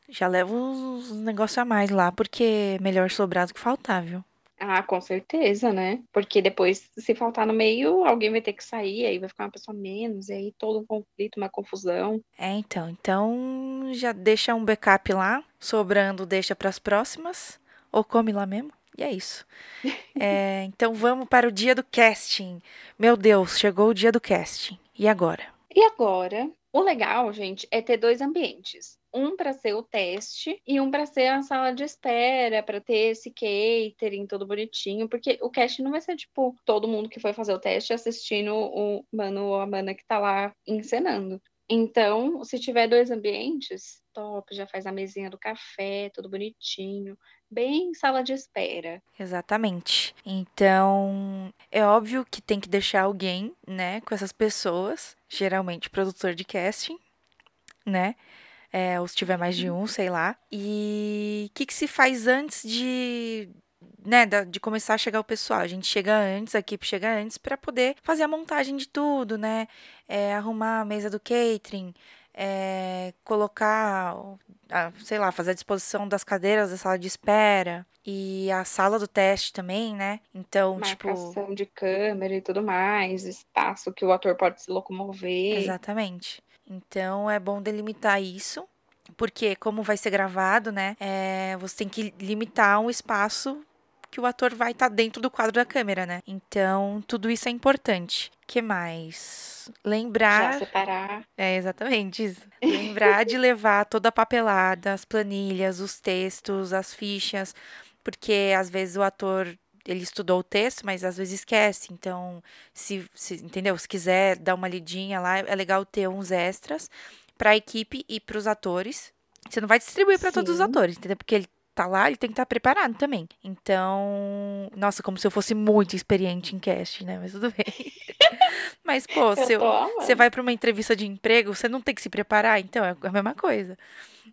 já leva uns negócios a mais lá, porque é melhor sobrar do que faltar, viu? Ah, com certeza, né? Porque depois, se faltar no meio, alguém vai ter que sair, aí vai ficar uma pessoa menos, e aí todo um conflito, uma confusão. É, então. Então, já deixa um backup lá, sobrando deixa para as próximas, ou come lá mesmo. E é isso. é, então vamos para o dia do casting. Meu Deus, chegou o dia do casting. E agora? E agora, o legal, gente, é ter dois ambientes um para ser o teste e um para ser a sala de espera, para ter esse catering todo bonitinho, porque o cast não vai ser tipo todo mundo que foi fazer o teste assistindo o mano ou a mana que tá lá encenando. Então, se tiver dois ambientes, top, já faz a mesinha do café, tudo bonitinho, bem sala de espera. Exatamente. Então, é óbvio que tem que deixar alguém, né, com essas pessoas, geralmente produtor de casting, né? É, ou se tiver mais de um, sei lá. E o que, que se faz antes de, né, de começar a chegar o pessoal. A gente chega antes, a equipe chega antes para poder fazer a montagem de tudo, né? É, arrumar a mesa do catering, é, colocar, sei lá, fazer a disposição das cadeiras da sala de espera e a sala do teste também, né? Então, tipo Marcação tipo de câmera e tudo mais, espaço que o ator pode se locomover. Exatamente. Então é bom delimitar isso, porque como vai ser gravado, né? É, você tem que limitar um espaço que o ator vai estar tá dentro do quadro da câmera, né? Então, tudo isso é importante. que mais? Lembrar. Já separar. É, exatamente isso. Lembrar de levar toda a papelada, as planilhas, os textos, as fichas, porque às vezes o ator ele estudou o texto, mas às vezes esquece. Então, se, se, entendeu? Se quiser dar uma lidinha lá, é legal ter uns extras para a equipe e para os atores. Você não vai distribuir para todos os atores, entendeu? Porque ele tá lá, ele tem que estar tá preparado também. Então, nossa, como se eu fosse muito experiente em cast, né? Mas tudo bem. Mas, pô, se você vai para uma entrevista de emprego, você não tem que se preparar, então é a mesma coisa.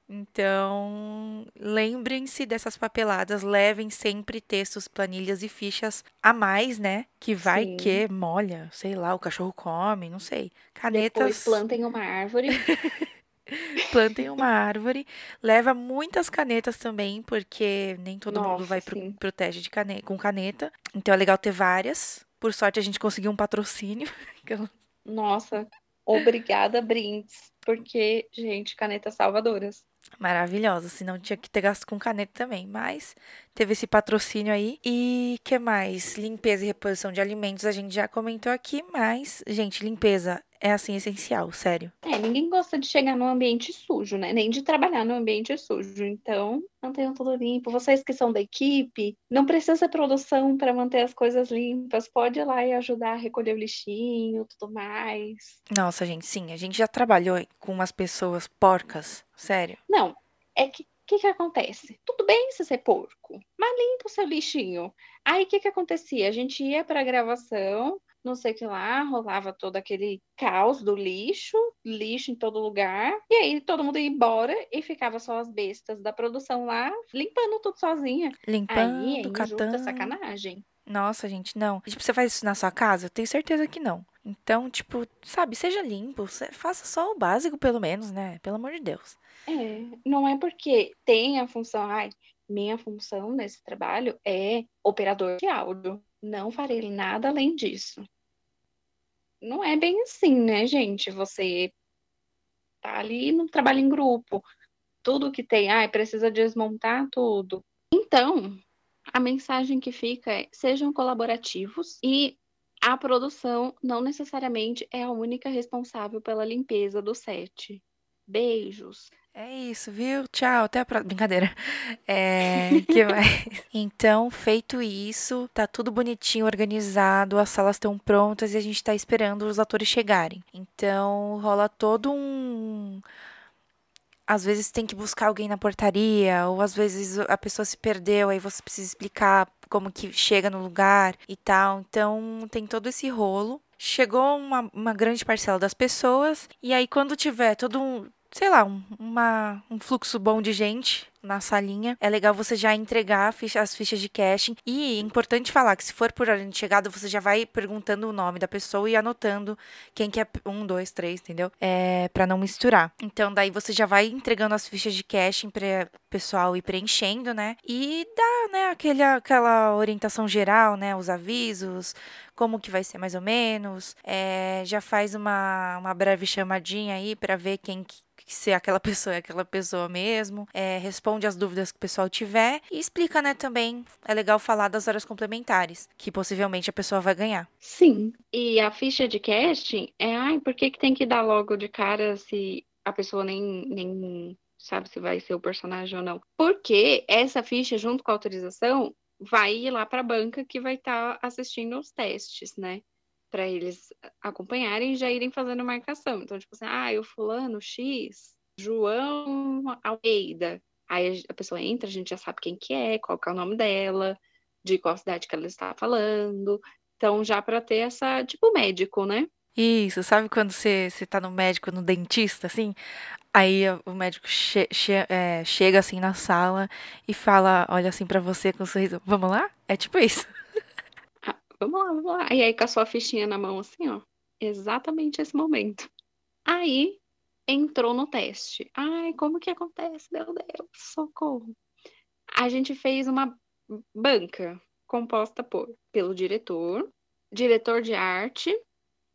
Então, lembrem-se dessas papeladas, levem sempre textos, planilhas e fichas a mais, né? Que vai Sim. que molha, sei lá, o cachorro come, não sei. Canetas. Depois plantem uma árvore. plantem uma árvore. Leva muitas canetas também, porque nem todo Nossa, mundo vai pro, pro teste de caneta, com caneta. Então é legal ter várias. Por sorte, a gente conseguiu um patrocínio. Nossa, obrigada, Brindes. Porque, gente, canetas salvadoras. Maravilhosa, senão tinha que ter gasto com caneta também. Mas teve esse patrocínio aí. E que mais? Limpeza e reposição de alimentos a gente já comentou aqui, mas, gente, limpeza é assim essencial, sério. É, ninguém gosta de chegar num ambiente sujo, né? Nem de trabalhar num ambiente sujo. Então, mantenham tudo limpo. Vocês que são da equipe, não precisa ser produção para manter as coisas limpas. Pode ir lá e ajudar a recolher o lixinho, tudo mais. Nossa, gente, sim, a gente já trabalhou com umas pessoas porcas, sério. Não, é que que, que acontece? Tudo bem se ser porco, mas limpa o seu lixinho. Aí o que, que acontecia? A gente ia para a gravação, não sei o que lá, rolava todo aquele caos do lixo, lixo em todo lugar, e aí todo mundo ia embora e ficava só as bestas da produção lá, limpando tudo sozinha. Limpando, aí é catando. sacanagem. Nossa, gente, não. Tipo, você faz isso na sua casa? Eu tenho certeza que não. Então, tipo, sabe, seja limpo, faça só o básico, pelo menos, né? Pelo amor de Deus. É, não é porque tem a função, ai, minha função nesse trabalho é operador de áudio. Não farei nada além disso. Não é bem assim, né, gente? Você tá ali no trabalho em grupo. Tudo que tem, ai, precisa desmontar tudo. Então, a mensagem que fica é: sejam colaborativos e a produção não necessariamente é a única responsável pela limpeza do set. Beijos. É isso, viu? Tchau, até a próxima. Brincadeira. É, que mais? Então, feito isso, tá tudo bonitinho, organizado, as salas estão prontas e a gente tá esperando os atores chegarem. Então, rola todo um às vezes tem que buscar alguém na portaria, ou às vezes a pessoa se perdeu, aí você precisa explicar como que chega no lugar e tal. Então tem todo esse rolo. Chegou uma, uma grande parcela das pessoas, e aí quando tiver todo um, sei lá, um, uma, um fluxo bom de gente na salinha, é legal você já entregar ficha, as fichas de casting. E é importante falar que se for por ordem de chegada, você já vai perguntando o nome da pessoa e anotando quem que é um, dois, três, entendeu? É, para não misturar. Então, daí você já vai entregando as fichas de casting para pessoal ir preenchendo, né? E dá, né, aquele, aquela orientação geral, né? Os avisos, como que vai ser mais ou menos. É, já faz uma, uma breve chamadinha aí para ver quem se aquela pessoa é aquela pessoa mesmo, é, responde as dúvidas que o pessoal tiver e explica, né, também. É legal falar das horas complementares, que possivelmente a pessoa vai ganhar. Sim. E a ficha de casting é, ai, por que, que tem que dar logo de cara se a pessoa nem, nem sabe se vai ser o personagem ou não? Porque essa ficha, junto com a autorização, vai ir lá para a banca que vai estar tá assistindo os testes, né? Para eles acompanharem e já irem fazendo marcação. Então, tipo assim, ah, o fulano X, João Almeida. Aí a pessoa entra, a gente já sabe quem que é, qual que é o nome dela, de qual cidade que ela está falando. Então, já para ter essa, tipo, médico, né? Isso, sabe quando você, você tá no médico, no dentista, assim? Aí o médico che che é, chega assim na sala e fala, olha assim para você com um sorriso, vamos lá? É tipo isso vamos lá, vamos lá. E aí com a sua fichinha na mão, assim, ó. Exatamente esse momento. Aí entrou no teste. Ai, como que acontece? Meu Deus, socorro. A gente fez uma banca composta por pelo diretor, diretor de arte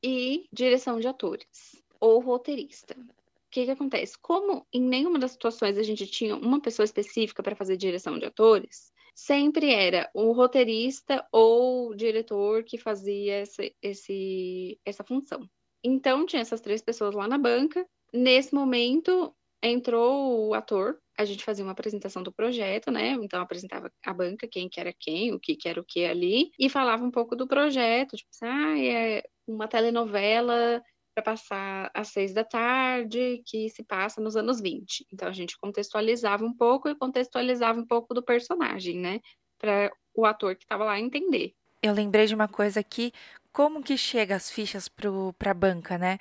e direção de atores ou roteirista. O que, que acontece? Como em nenhuma das situações a gente tinha uma pessoa específica para fazer direção de atores, sempre era o roteirista ou o diretor que fazia essa, esse, essa função. Então, tinha essas três pessoas lá na banca. Nesse momento, entrou o ator, a gente fazia uma apresentação do projeto, né? Então apresentava a banca, quem que era quem, o que que era o que ali, e falava um pouco do projeto, tipo assim, ah, é uma telenovela para passar às seis da tarde, que se passa nos anos 20. Então a gente contextualizava um pouco e contextualizava um pouco do personagem, né? Para o ator que estava lá entender. Eu lembrei de uma coisa aqui, como que chega as fichas para a banca, né?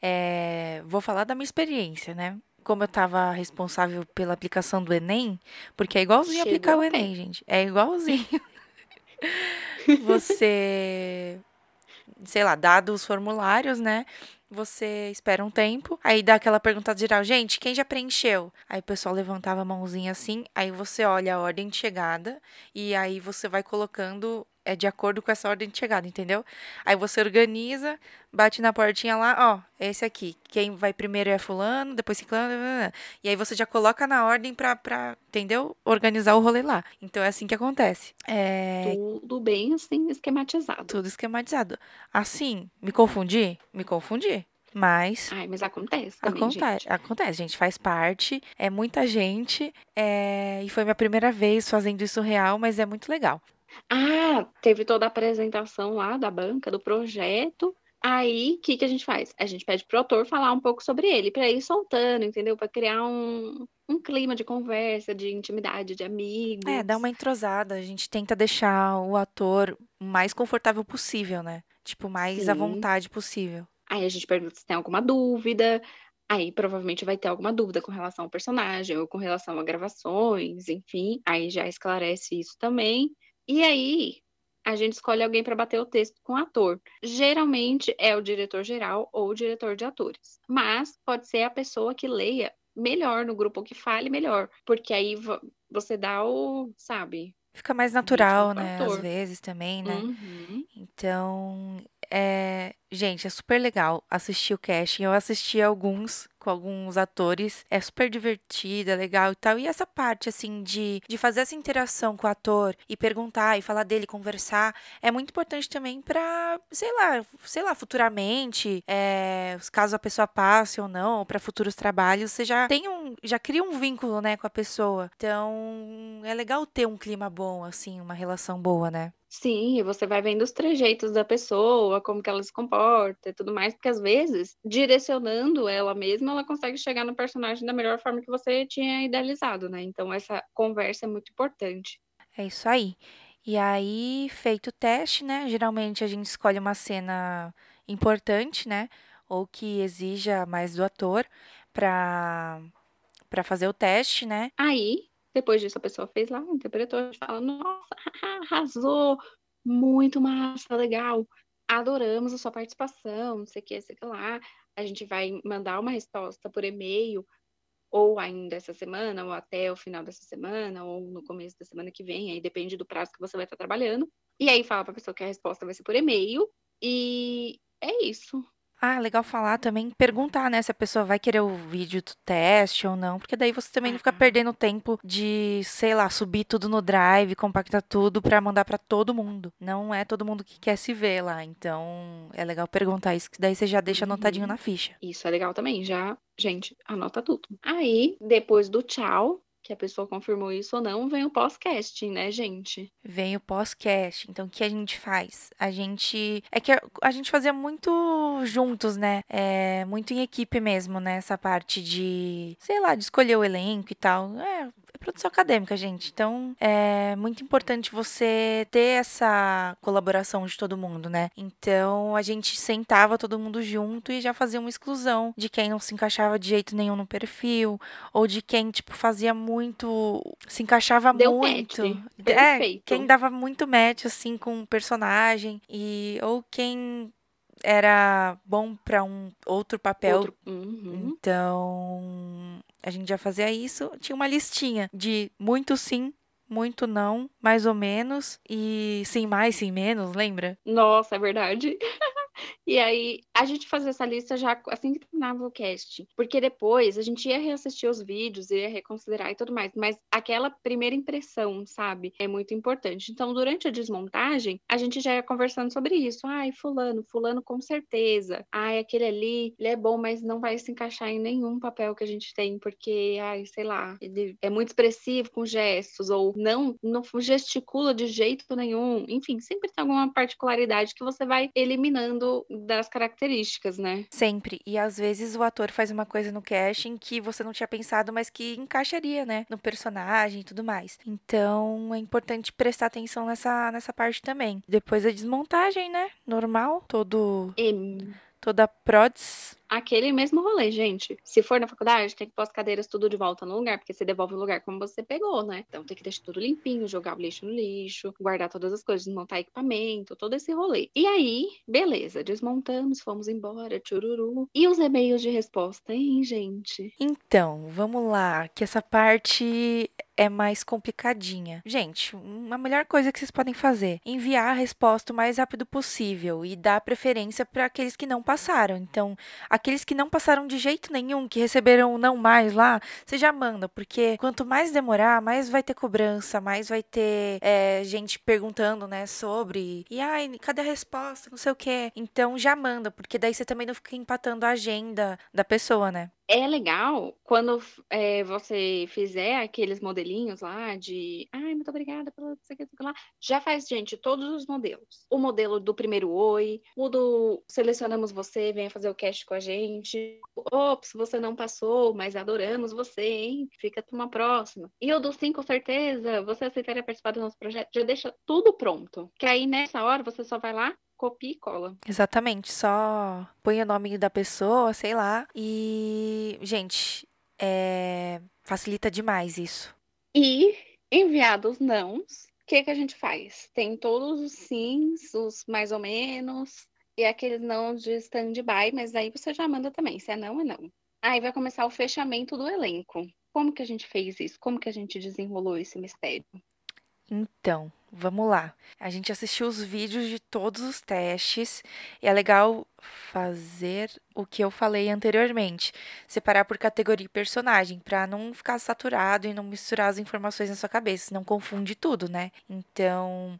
É, vou falar da minha experiência, né? Como eu estava responsável pela aplicação do Enem, porque é igualzinho Chegou aplicar o Enem, gente. É igualzinho. Você, sei lá, dado os formulários, né? Você espera um tempo, aí dá aquela pergunta geral, gente, quem já preencheu? Aí o pessoal levantava a mãozinha assim, aí você olha a ordem de chegada e aí você vai colocando é de acordo com essa ordem de chegada, entendeu? Aí você organiza, bate na portinha lá, ó, esse aqui. Quem vai primeiro é fulano, depois ciclano, e aí você já coloca na ordem pra, pra entendeu? Organizar o rolê lá. Então é assim que acontece. É... Tudo bem assim, esquematizado. Tudo esquematizado. Assim, me confundi? Me confundi. Mas. Ai, mas acontece. Também, acontece, gente. acontece, gente. Faz parte. É muita gente. É... E foi minha primeira vez fazendo isso real, mas é muito legal. Ah, teve toda a apresentação lá da banca, do projeto. Aí, o que, que a gente faz? A gente pede pro autor falar um pouco sobre ele, para ir soltando, entendeu? Para criar um, um clima de conversa, de intimidade, de amigos. É, dá uma entrosada. A gente tenta deixar o ator o mais confortável possível, né? Tipo, mais Sim. à vontade possível. Aí a gente pergunta se tem alguma dúvida. Aí provavelmente vai ter alguma dúvida com relação ao personagem ou com relação a gravações, enfim. Aí já esclarece isso também. E aí, a gente escolhe alguém para bater o texto com o ator. Geralmente é o diretor geral ou o diretor de atores, mas pode ser a pessoa que leia melhor no grupo, ou que fale melhor, porque aí você dá o, sabe? Fica mais natural, né? Às vezes também, né? Uhum. Então, é... gente, é super legal assistir o casting. Eu assisti alguns com alguns atores. É super divertida, é legal e tal. E essa parte, assim, de, de fazer essa interação com o ator e perguntar e falar dele, conversar, é muito importante também pra, sei lá, sei lá, futuramente, é, caso a pessoa passe ou não, ou pra futuros trabalhos, você já tem um, já cria um vínculo, né, com a pessoa. Então, é legal ter um clima bom, assim, uma relação boa, né? Sim, e você vai vendo os trejeitos da pessoa, como que ela se comporta e tudo mais, porque às vezes, direcionando ela mesma, ela consegue chegar no personagem da melhor forma que você tinha idealizado, né? Então essa conversa é muito importante. É isso aí. E aí, feito o teste, né? Geralmente a gente escolhe uma cena importante, né? Ou que exija mais do ator para para fazer o teste, né? Aí, depois disso, a pessoa fez lá, interpretou, a gente fala, nossa, arrasou, muito massa, legal, adoramos a sua participação, não sei o que, sei que lá. A gente vai mandar uma resposta por e-mail, ou ainda essa semana, ou até o final dessa semana, ou no começo da semana que vem, aí depende do prazo que você vai estar trabalhando. E aí fala para a pessoa que a resposta vai ser por e-mail, e é isso. Ah, legal falar também, perguntar, né, se a pessoa vai querer o vídeo do teste ou não, porque daí você também não fica perdendo tempo de, sei lá, subir tudo no Drive, compactar tudo para mandar para todo mundo. Não é todo mundo que quer se ver lá, então é legal perguntar isso, que daí você já deixa anotadinho uhum. na ficha. Isso é legal também, já, gente, anota tudo. Aí, depois do tchau, que a pessoa confirmou isso ou não, vem o pós-casting, né, gente? Vem o pós-casting. Então, o que a gente faz? A gente. É que a, gente fazia muito juntos, né? É, muito em equipe mesmo, né? Essa parte de, sei lá, de escolher o elenco e tal. É, é produção acadêmica, gente. Então, é muito importante você ter essa colaboração de todo mundo, né? Então, a gente sentava todo mundo junto e já fazia uma exclusão de quem não se encaixava de jeito nenhum no perfil, ou de quem, tipo, fazia muito. Se encaixava Deu muito. Match. É, quem dava muito match, assim, com o personagem, e ou quem era bom para um outro papel. Outro. Uhum. Então, a gente já fazia isso. Tinha uma listinha de muito sim, muito não, mais ou menos, e sim mais, sim menos, lembra? Nossa, é verdade. E aí, a gente fazia essa lista já assim que terminava o cast. Porque depois a gente ia reassistir os vídeos, ia reconsiderar e tudo mais. Mas aquela primeira impressão, sabe? É muito importante. Então, durante a desmontagem, a gente já ia conversando sobre isso. Ai, fulano, fulano com certeza. Ai, aquele ali, ele é bom, mas não vai se encaixar em nenhum papel que a gente tem. Porque, ai, sei lá, ele é muito expressivo com gestos. Ou não, não gesticula de jeito nenhum. Enfim, sempre tem alguma particularidade que você vai eliminando das características, né? Sempre. E às vezes o ator faz uma coisa no casting que você não tinha pensado, mas que encaixaria, né? No personagem e tudo mais. Então é importante prestar atenção nessa, nessa parte também. Depois a desmontagem, né? Normal. Todo. E Toda prods aquele mesmo rolê, gente. Se for na faculdade, tem que pôr as cadeiras tudo de volta no lugar, porque você devolve o lugar como você pegou, né? Então tem que deixar tudo limpinho, jogar o lixo no lixo, guardar todas as coisas, desmontar equipamento, todo esse rolê. E aí, beleza, desmontamos, fomos embora, tchururu. E os e-mails de resposta, hein, gente? Então, vamos lá, que essa parte é mais complicadinha. Gente, a melhor coisa que vocês podem fazer, enviar a resposta o mais rápido possível e dar preferência para aqueles que não passaram. Então, aqueles que não passaram de jeito nenhum, que receberam não mais lá, você já manda, porque quanto mais demorar, mais vai ter cobrança, mais vai ter é, gente perguntando, né, sobre, e ai, cadê a resposta, não sei o quê. Então já manda, porque daí você também não fica empatando a agenda da pessoa, né? É legal quando é, você fizer aqueles modelinhos lá de ai, muito obrigada pelo lá. Já faz, gente, todos os modelos. O modelo do primeiro oi, o do selecionamos você, venha fazer o cast com a gente. Ops, você não passou, mas adoramos você, hein? Fica para uma próxima. E o do sim, com certeza, você aceitaria participar do nosso projeto? Já deixa tudo pronto. Que aí nessa hora você só vai lá, copia e cola. Exatamente, só põe o nome da pessoa, sei lá. E, gente, é... facilita demais isso. E enviados nãos, o que, que a gente faz? Tem todos os sims, os mais ou menos, e aqueles não de stand-by, mas aí você já manda também, se é não, é não. Aí vai começar o fechamento do elenco. Como que a gente fez isso? Como que a gente desenrolou esse mistério? Então, vamos lá. A gente assistiu os vídeos de todos os testes e é legal fazer o que eu falei anteriormente, separar por categoria e personagem, para não ficar saturado e não misturar as informações na sua cabeça, não confunde tudo, né? Então,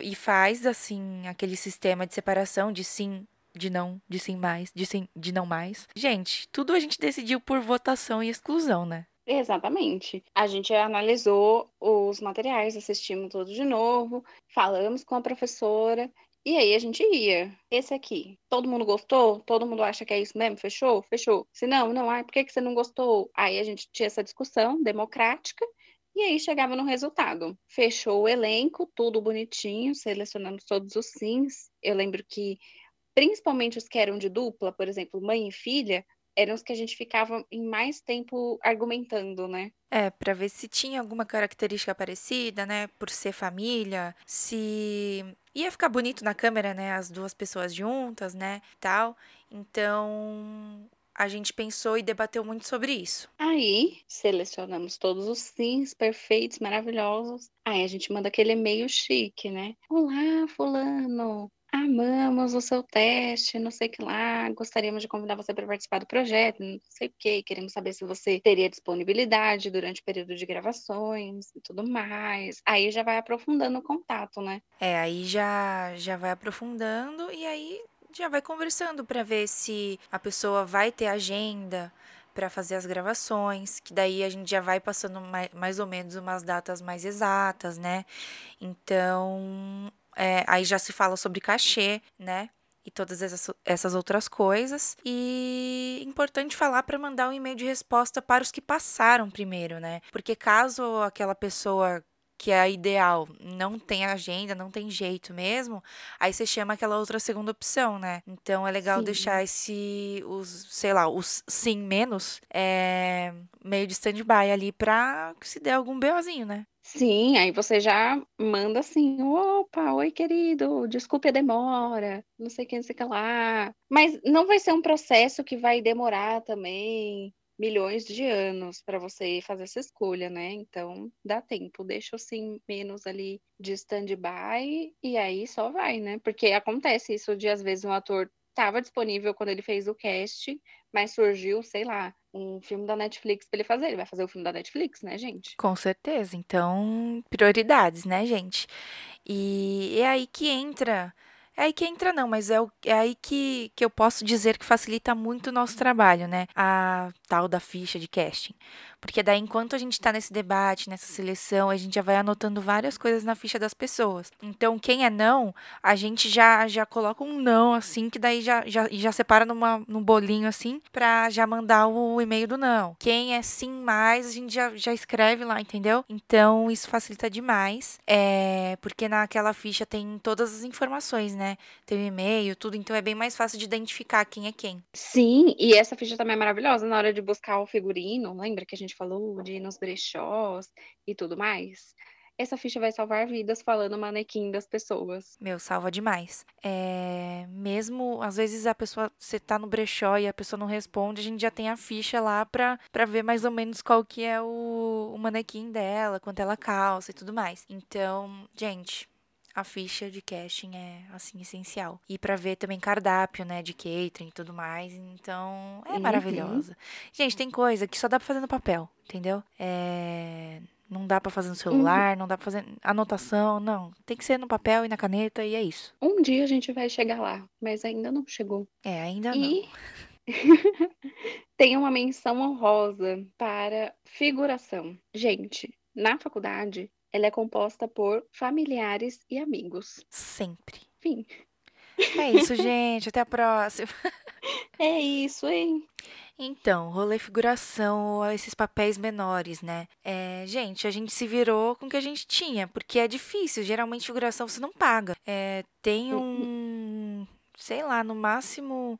e faz assim aquele sistema de separação de sim de não, de sim mais, de sim, de não mais. Gente, tudo a gente decidiu por votação e exclusão, né? Exatamente. A gente analisou os materiais, assistimos tudo de novo, falamos com a professora e aí a gente ia. Esse aqui, todo mundo gostou? Todo mundo acha que é isso mesmo? Fechou? Fechou. Se não, não, ai, por que, que você não gostou? Aí a gente tinha essa discussão democrática e aí chegava no resultado. Fechou o elenco, tudo bonitinho, selecionamos todos os sims. Eu lembro que, principalmente os que eram de dupla, por exemplo, mãe e filha, eram os que a gente ficava em mais tempo argumentando, né? É, para ver se tinha alguma característica parecida, né? Por ser família, se ia ficar bonito na câmera, né? As duas pessoas juntas, né? Tal. Então, a gente pensou e debateu muito sobre isso. Aí, selecionamos todos os sims perfeitos, maravilhosos. Aí a gente manda aquele e-mail chique, né? Olá, fulano. Amamos o seu teste, não sei o que lá. Gostaríamos de convidar você para participar do projeto, não sei o que. Queremos saber se você teria disponibilidade durante o período de gravações e tudo mais. Aí já vai aprofundando o contato, né? É, aí já, já vai aprofundando e aí já vai conversando para ver se a pessoa vai ter agenda para fazer as gravações, que daí a gente já vai passando mais, mais ou menos umas datas mais exatas, né? Então, é, aí já se fala sobre cachê, né? E todas essas, essas outras coisas. E importante falar para mandar um e-mail de resposta para os que passaram primeiro, né? Porque caso aquela pessoa que é a ideal, não tem agenda, não tem jeito mesmo, aí você chama aquela outra segunda opção, né? Então é legal sim. deixar esse, os, sei lá, os sim menos, é, meio de stand-by ali pra se der algum BOzinho, né? Sim, aí você já manda assim, opa, oi querido, desculpe a demora, não sei o que, não sei o que lá. Mas não vai ser um processo que vai demorar também milhões de anos para você fazer essa escolha, né? Então dá tempo, deixa assim menos ali de stand-by e aí só vai, né? Porque acontece isso de às vezes um ator estava disponível quando ele fez o cast, mas surgiu, sei lá, um filme da Netflix para ele fazer. Ele vai fazer o filme da Netflix, né, gente? Com certeza. Então, prioridades, né, gente? E é aí que entra É aí que entra, não, mas é, o, é aí que, que eu posso dizer que facilita muito o nosso trabalho, né? A tal da ficha de casting. Porque daí, enquanto a gente está nesse debate, nessa seleção, a gente já vai anotando várias coisas na ficha das pessoas. Então, quem é não, a gente já, já coloca um não, assim, que daí já, já, já separa numa, num bolinho, assim, pra já mandar o e-mail do não. Quem é sim mais, a gente já, já escreve lá, entendeu? Então, isso facilita demais. É, porque naquela ficha tem todas as informações, né? Tem o e-mail, tudo. Então, é bem mais fácil de identificar quem é quem. Sim, e essa ficha também é maravilhosa na hora de buscar o figurino. Lembra que a gente falou de ir nos brechós e tudo mais. Essa ficha vai salvar vidas falando manequim das pessoas. Meu, salva demais. É, mesmo, às vezes a pessoa, você tá no brechó e a pessoa não responde, a gente já tem a ficha lá pra, pra ver mais ou menos qual que é o, o manequim dela, quanto ela calça e tudo mais. Então, gente, a ficha de casting é assim essencial. E para ver também cardápio, né, de catering e tudo mais. Então, é uhum. maravilhosa. Gente, tem coisa que só dá para fazer no papel, entendeu? É não dá para fazer no celular, uhum. não dá para fazer anotação, não. Tem que ser no papel e na caneta e é isso. Um dia a gente vai chegar lá, mas ainda não chegou. É, ainda e... não. tem uma menção honrosa para figuração. Gente, na faculdade, ela é composta por familiares e amigos. Sempre. Fim. É isso, gente. Até a próxima. É isso, hein? Então, rolê figuração, esses papéis menores, né? É, gente, a gente se virou com o que a gente tinha, porque é difícil. Geralmente, figuração você não paga. É, tem um, sei lá, no máximo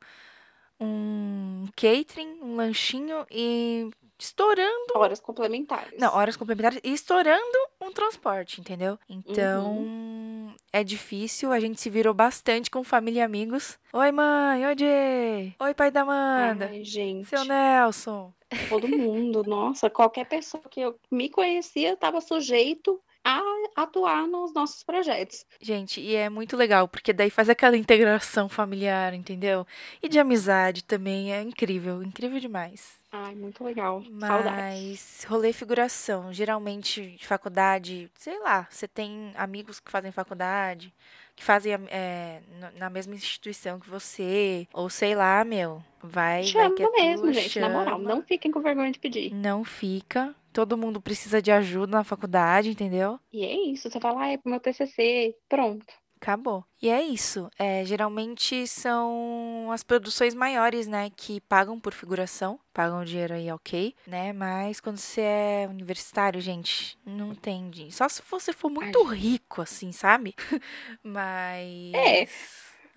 um catering, um lanchinho e estourando. Horas complementares. Não, horas complementares e estourando um transporte, entendeu? Então, uhum. é difícil. A gente se virou bastante com família e amigos. Oi, mãe. Oi, Jay. Oi, pai da Amanda. Ai, gente. Seu Nelson. Todo mundo. Nossa, qualquer pessoa que eu me conhecia estava sujeito a atuar nos nossos projetos. Gente, e é muito legal, porque daí faz aquela integração familiar, entendeu? E de amizade também, é incrível, incrível demais. Ai, muito legal. Mas Saudades. rolê figuração, geralmente de faculdade, sei lá, você tem amigos que fazem faculdade, que fazem é, na mesma instituição que você, ou sei lá, meu, vai, chama vai que é mesmo, tua, gente, chama. na moral, não fiquem com vergonha de pedir. Não fica, todo mundo precisa de ajuda na faculdade, entendeu? E é isso, você fala, ah, é pro meu TCC, pronto. Acabou. E é isso. É, geralmente são as produções maiores, né, que pagam por figuração, pagam dinheiro aí, ok, né? Mas quando você é universitário, gente, não tem. Só se você for muito rico, assim, sabe? Mas. É.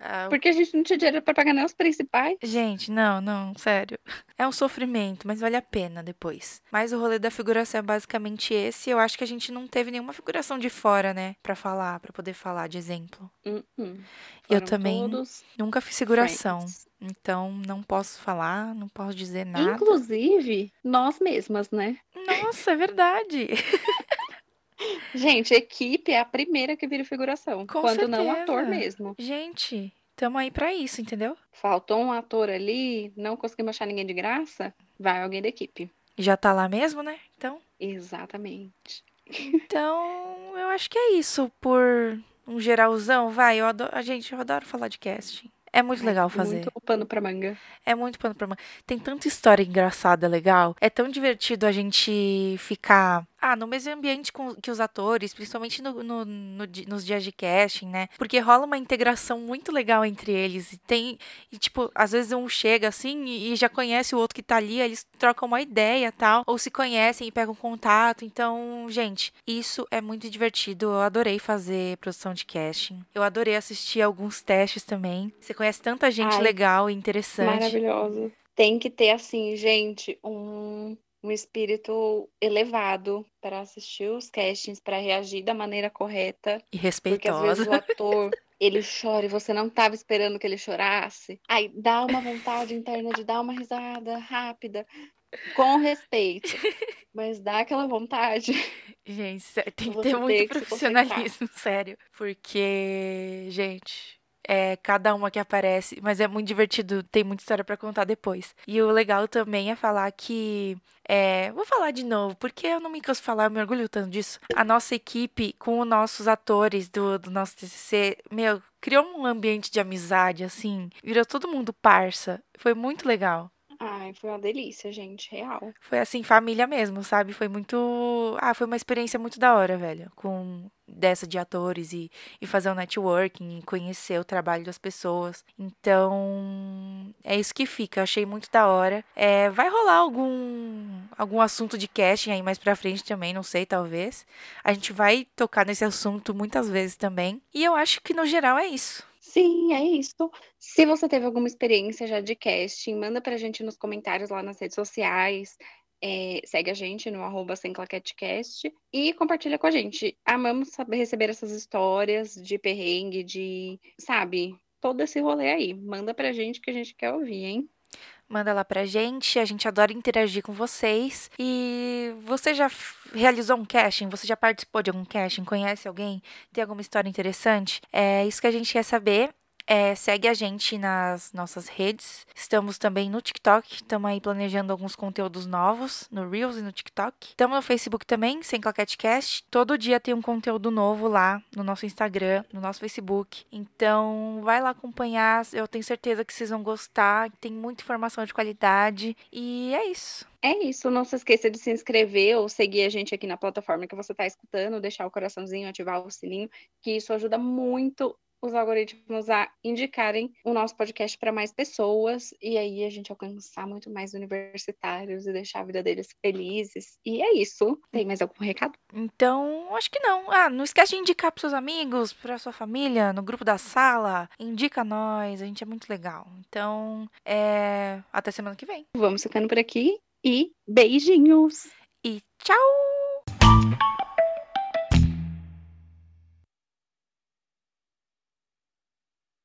Ah, Porque a gente não tinha dinheiro para pagar nem os principais. Gente, não, não, sério. É um sofrimento, mas vale a pena depois. Mas o rolê da figuração é basicamente esse. Eu acho que a gente não teve nenhuma figuração de fora, né, para falar, para poder falar de exemplo. Uh -uh. Eu também nunca fiz figuração. Friends. Então, não posso falar, não posso dizer nada. Inclusive, nós mesmas, né? Nossa, é verdade. Gente, equipe é a primeira que vira figuração. Com quando certeza. não ator mesmo. Gente, tamo aí pra isso, entendeu? Faltou um ator ali, não conseguimos achar ninguém de graça, vai alguém da equipe. Já tá lá mesmo, né? Então. Exatamente. Então, eu acho que é isso por um geralzão, vai. Eu adoro, gente, eu adoro falar de casting. É muito legal fazer. Muito pano pra manga. É muito pano pra manga. Tem tanta história engraçada, legal. É tão divertido a gente ficar ah, no mesmo ambiente com, que os atores, principalmente no, no, no, nos dias de casting, né? Porque rola uma integração muito legal entre eles. E tem, e, tipo, às vezes um chega assim e, e, já conhece o outro que tá ali, eles trocam uma ideia tal, ou se conhecem e pegam contato. Então, gente, isso é muito divertido. Eu adorei fazer produção de casting. Eu adorei assistir alguns testes também. Você conhece tanta gente Ai, legal e interessante. Maravilhoso. Tem que ter, assim, gente, um um espírito elevado para assistir os castings, para reagir da maneira correta. E respeitosa. Porque às vezes o ator, ele chora e você não estava esperando que ele chorasse. Aí dá uma vontade interna de dar uma risada rápida, com respeito. Mas dá aquela vontade. Gente, tem que ter muito profissionalismo, sério. Porque, gente, é, cada uma que aparece, mas é muito divertido, tem muita história para contar depois. E o legal também é falar que. É, vou falar de novo, porque eu não me canso de falar, eu me orgulho tanto disso. A nossa equipe, com os nossos atores do, do nosso TCC, meu, criou um ambiente de amizade, assim. Virou todo mundo parça. Foi muito legal. Ai, foi uma delícia, gente, real. Foi assim, família mesmo, sabe? Foi muito. Ah, foi uma experiência muito da hora, velho. Com dessa de atores e, e fazer um networking e conhecer o trabalho das pessoas. Então, é isso que fica. Eu achei muito da hora. É, vai rolar algum algum assunto de casting aí mais pra frente também, não sei, talvez. A gente vai tocar nesse assunto muitas vezes também. E eu acho que no geral é isso. Sim, é isso. Se você teve alguma experiência já de casting, manda pra gente nos comentários lá nas redes sociais. É, segue a gente no arroba e compartilha com a gente. Amamos saber receber essas histórias de perrengue, de, sabe, todo esse rolê aí. Manda pra gente que a gente quer ouvir, hein? Manda lá pra gente, a gente adora interagir com vocês. E você já realizou um casting? Você já participou de algum casting? Conhece alguém? Tem alguma história interessante? É isso que a gente quer saber. É, segue a gente nas nossas redes. Estamos também no TikTok. Estamos aí planejando alguns conteúdos novos no Reels e no TikTok. Estamos no Facebook também, sem ClaqueteCast. Todo dia tem um conteúdo novo lá no nosso Instagram, no nosso Facebook. Então, vai lá acompanhar. Eu tenho certeza que vocês vão gostar. Tem muita informação de qualidade. E é isso. É isso, não se esqueça de se inscrever ou seguir a gente aqui na plataforma que você está escutando, deixar o coraçãozinho, ativar o sininho, que isso ajuda muito os algoritmos a indicarem o nosso podcast para mais pessoas e aí a gente alcançar muito mais universitários e deixar a vida deles felizes. E é isso. Tem mais algum recado? Então, acho que não. Ah, não esquece de indicar para seus amigos, para sua família, no grupo da sala. Indica nós, a gente é muito legal. Então, é... até semana que vem. Vamos ficando por aqui e beijinhos. E tchau!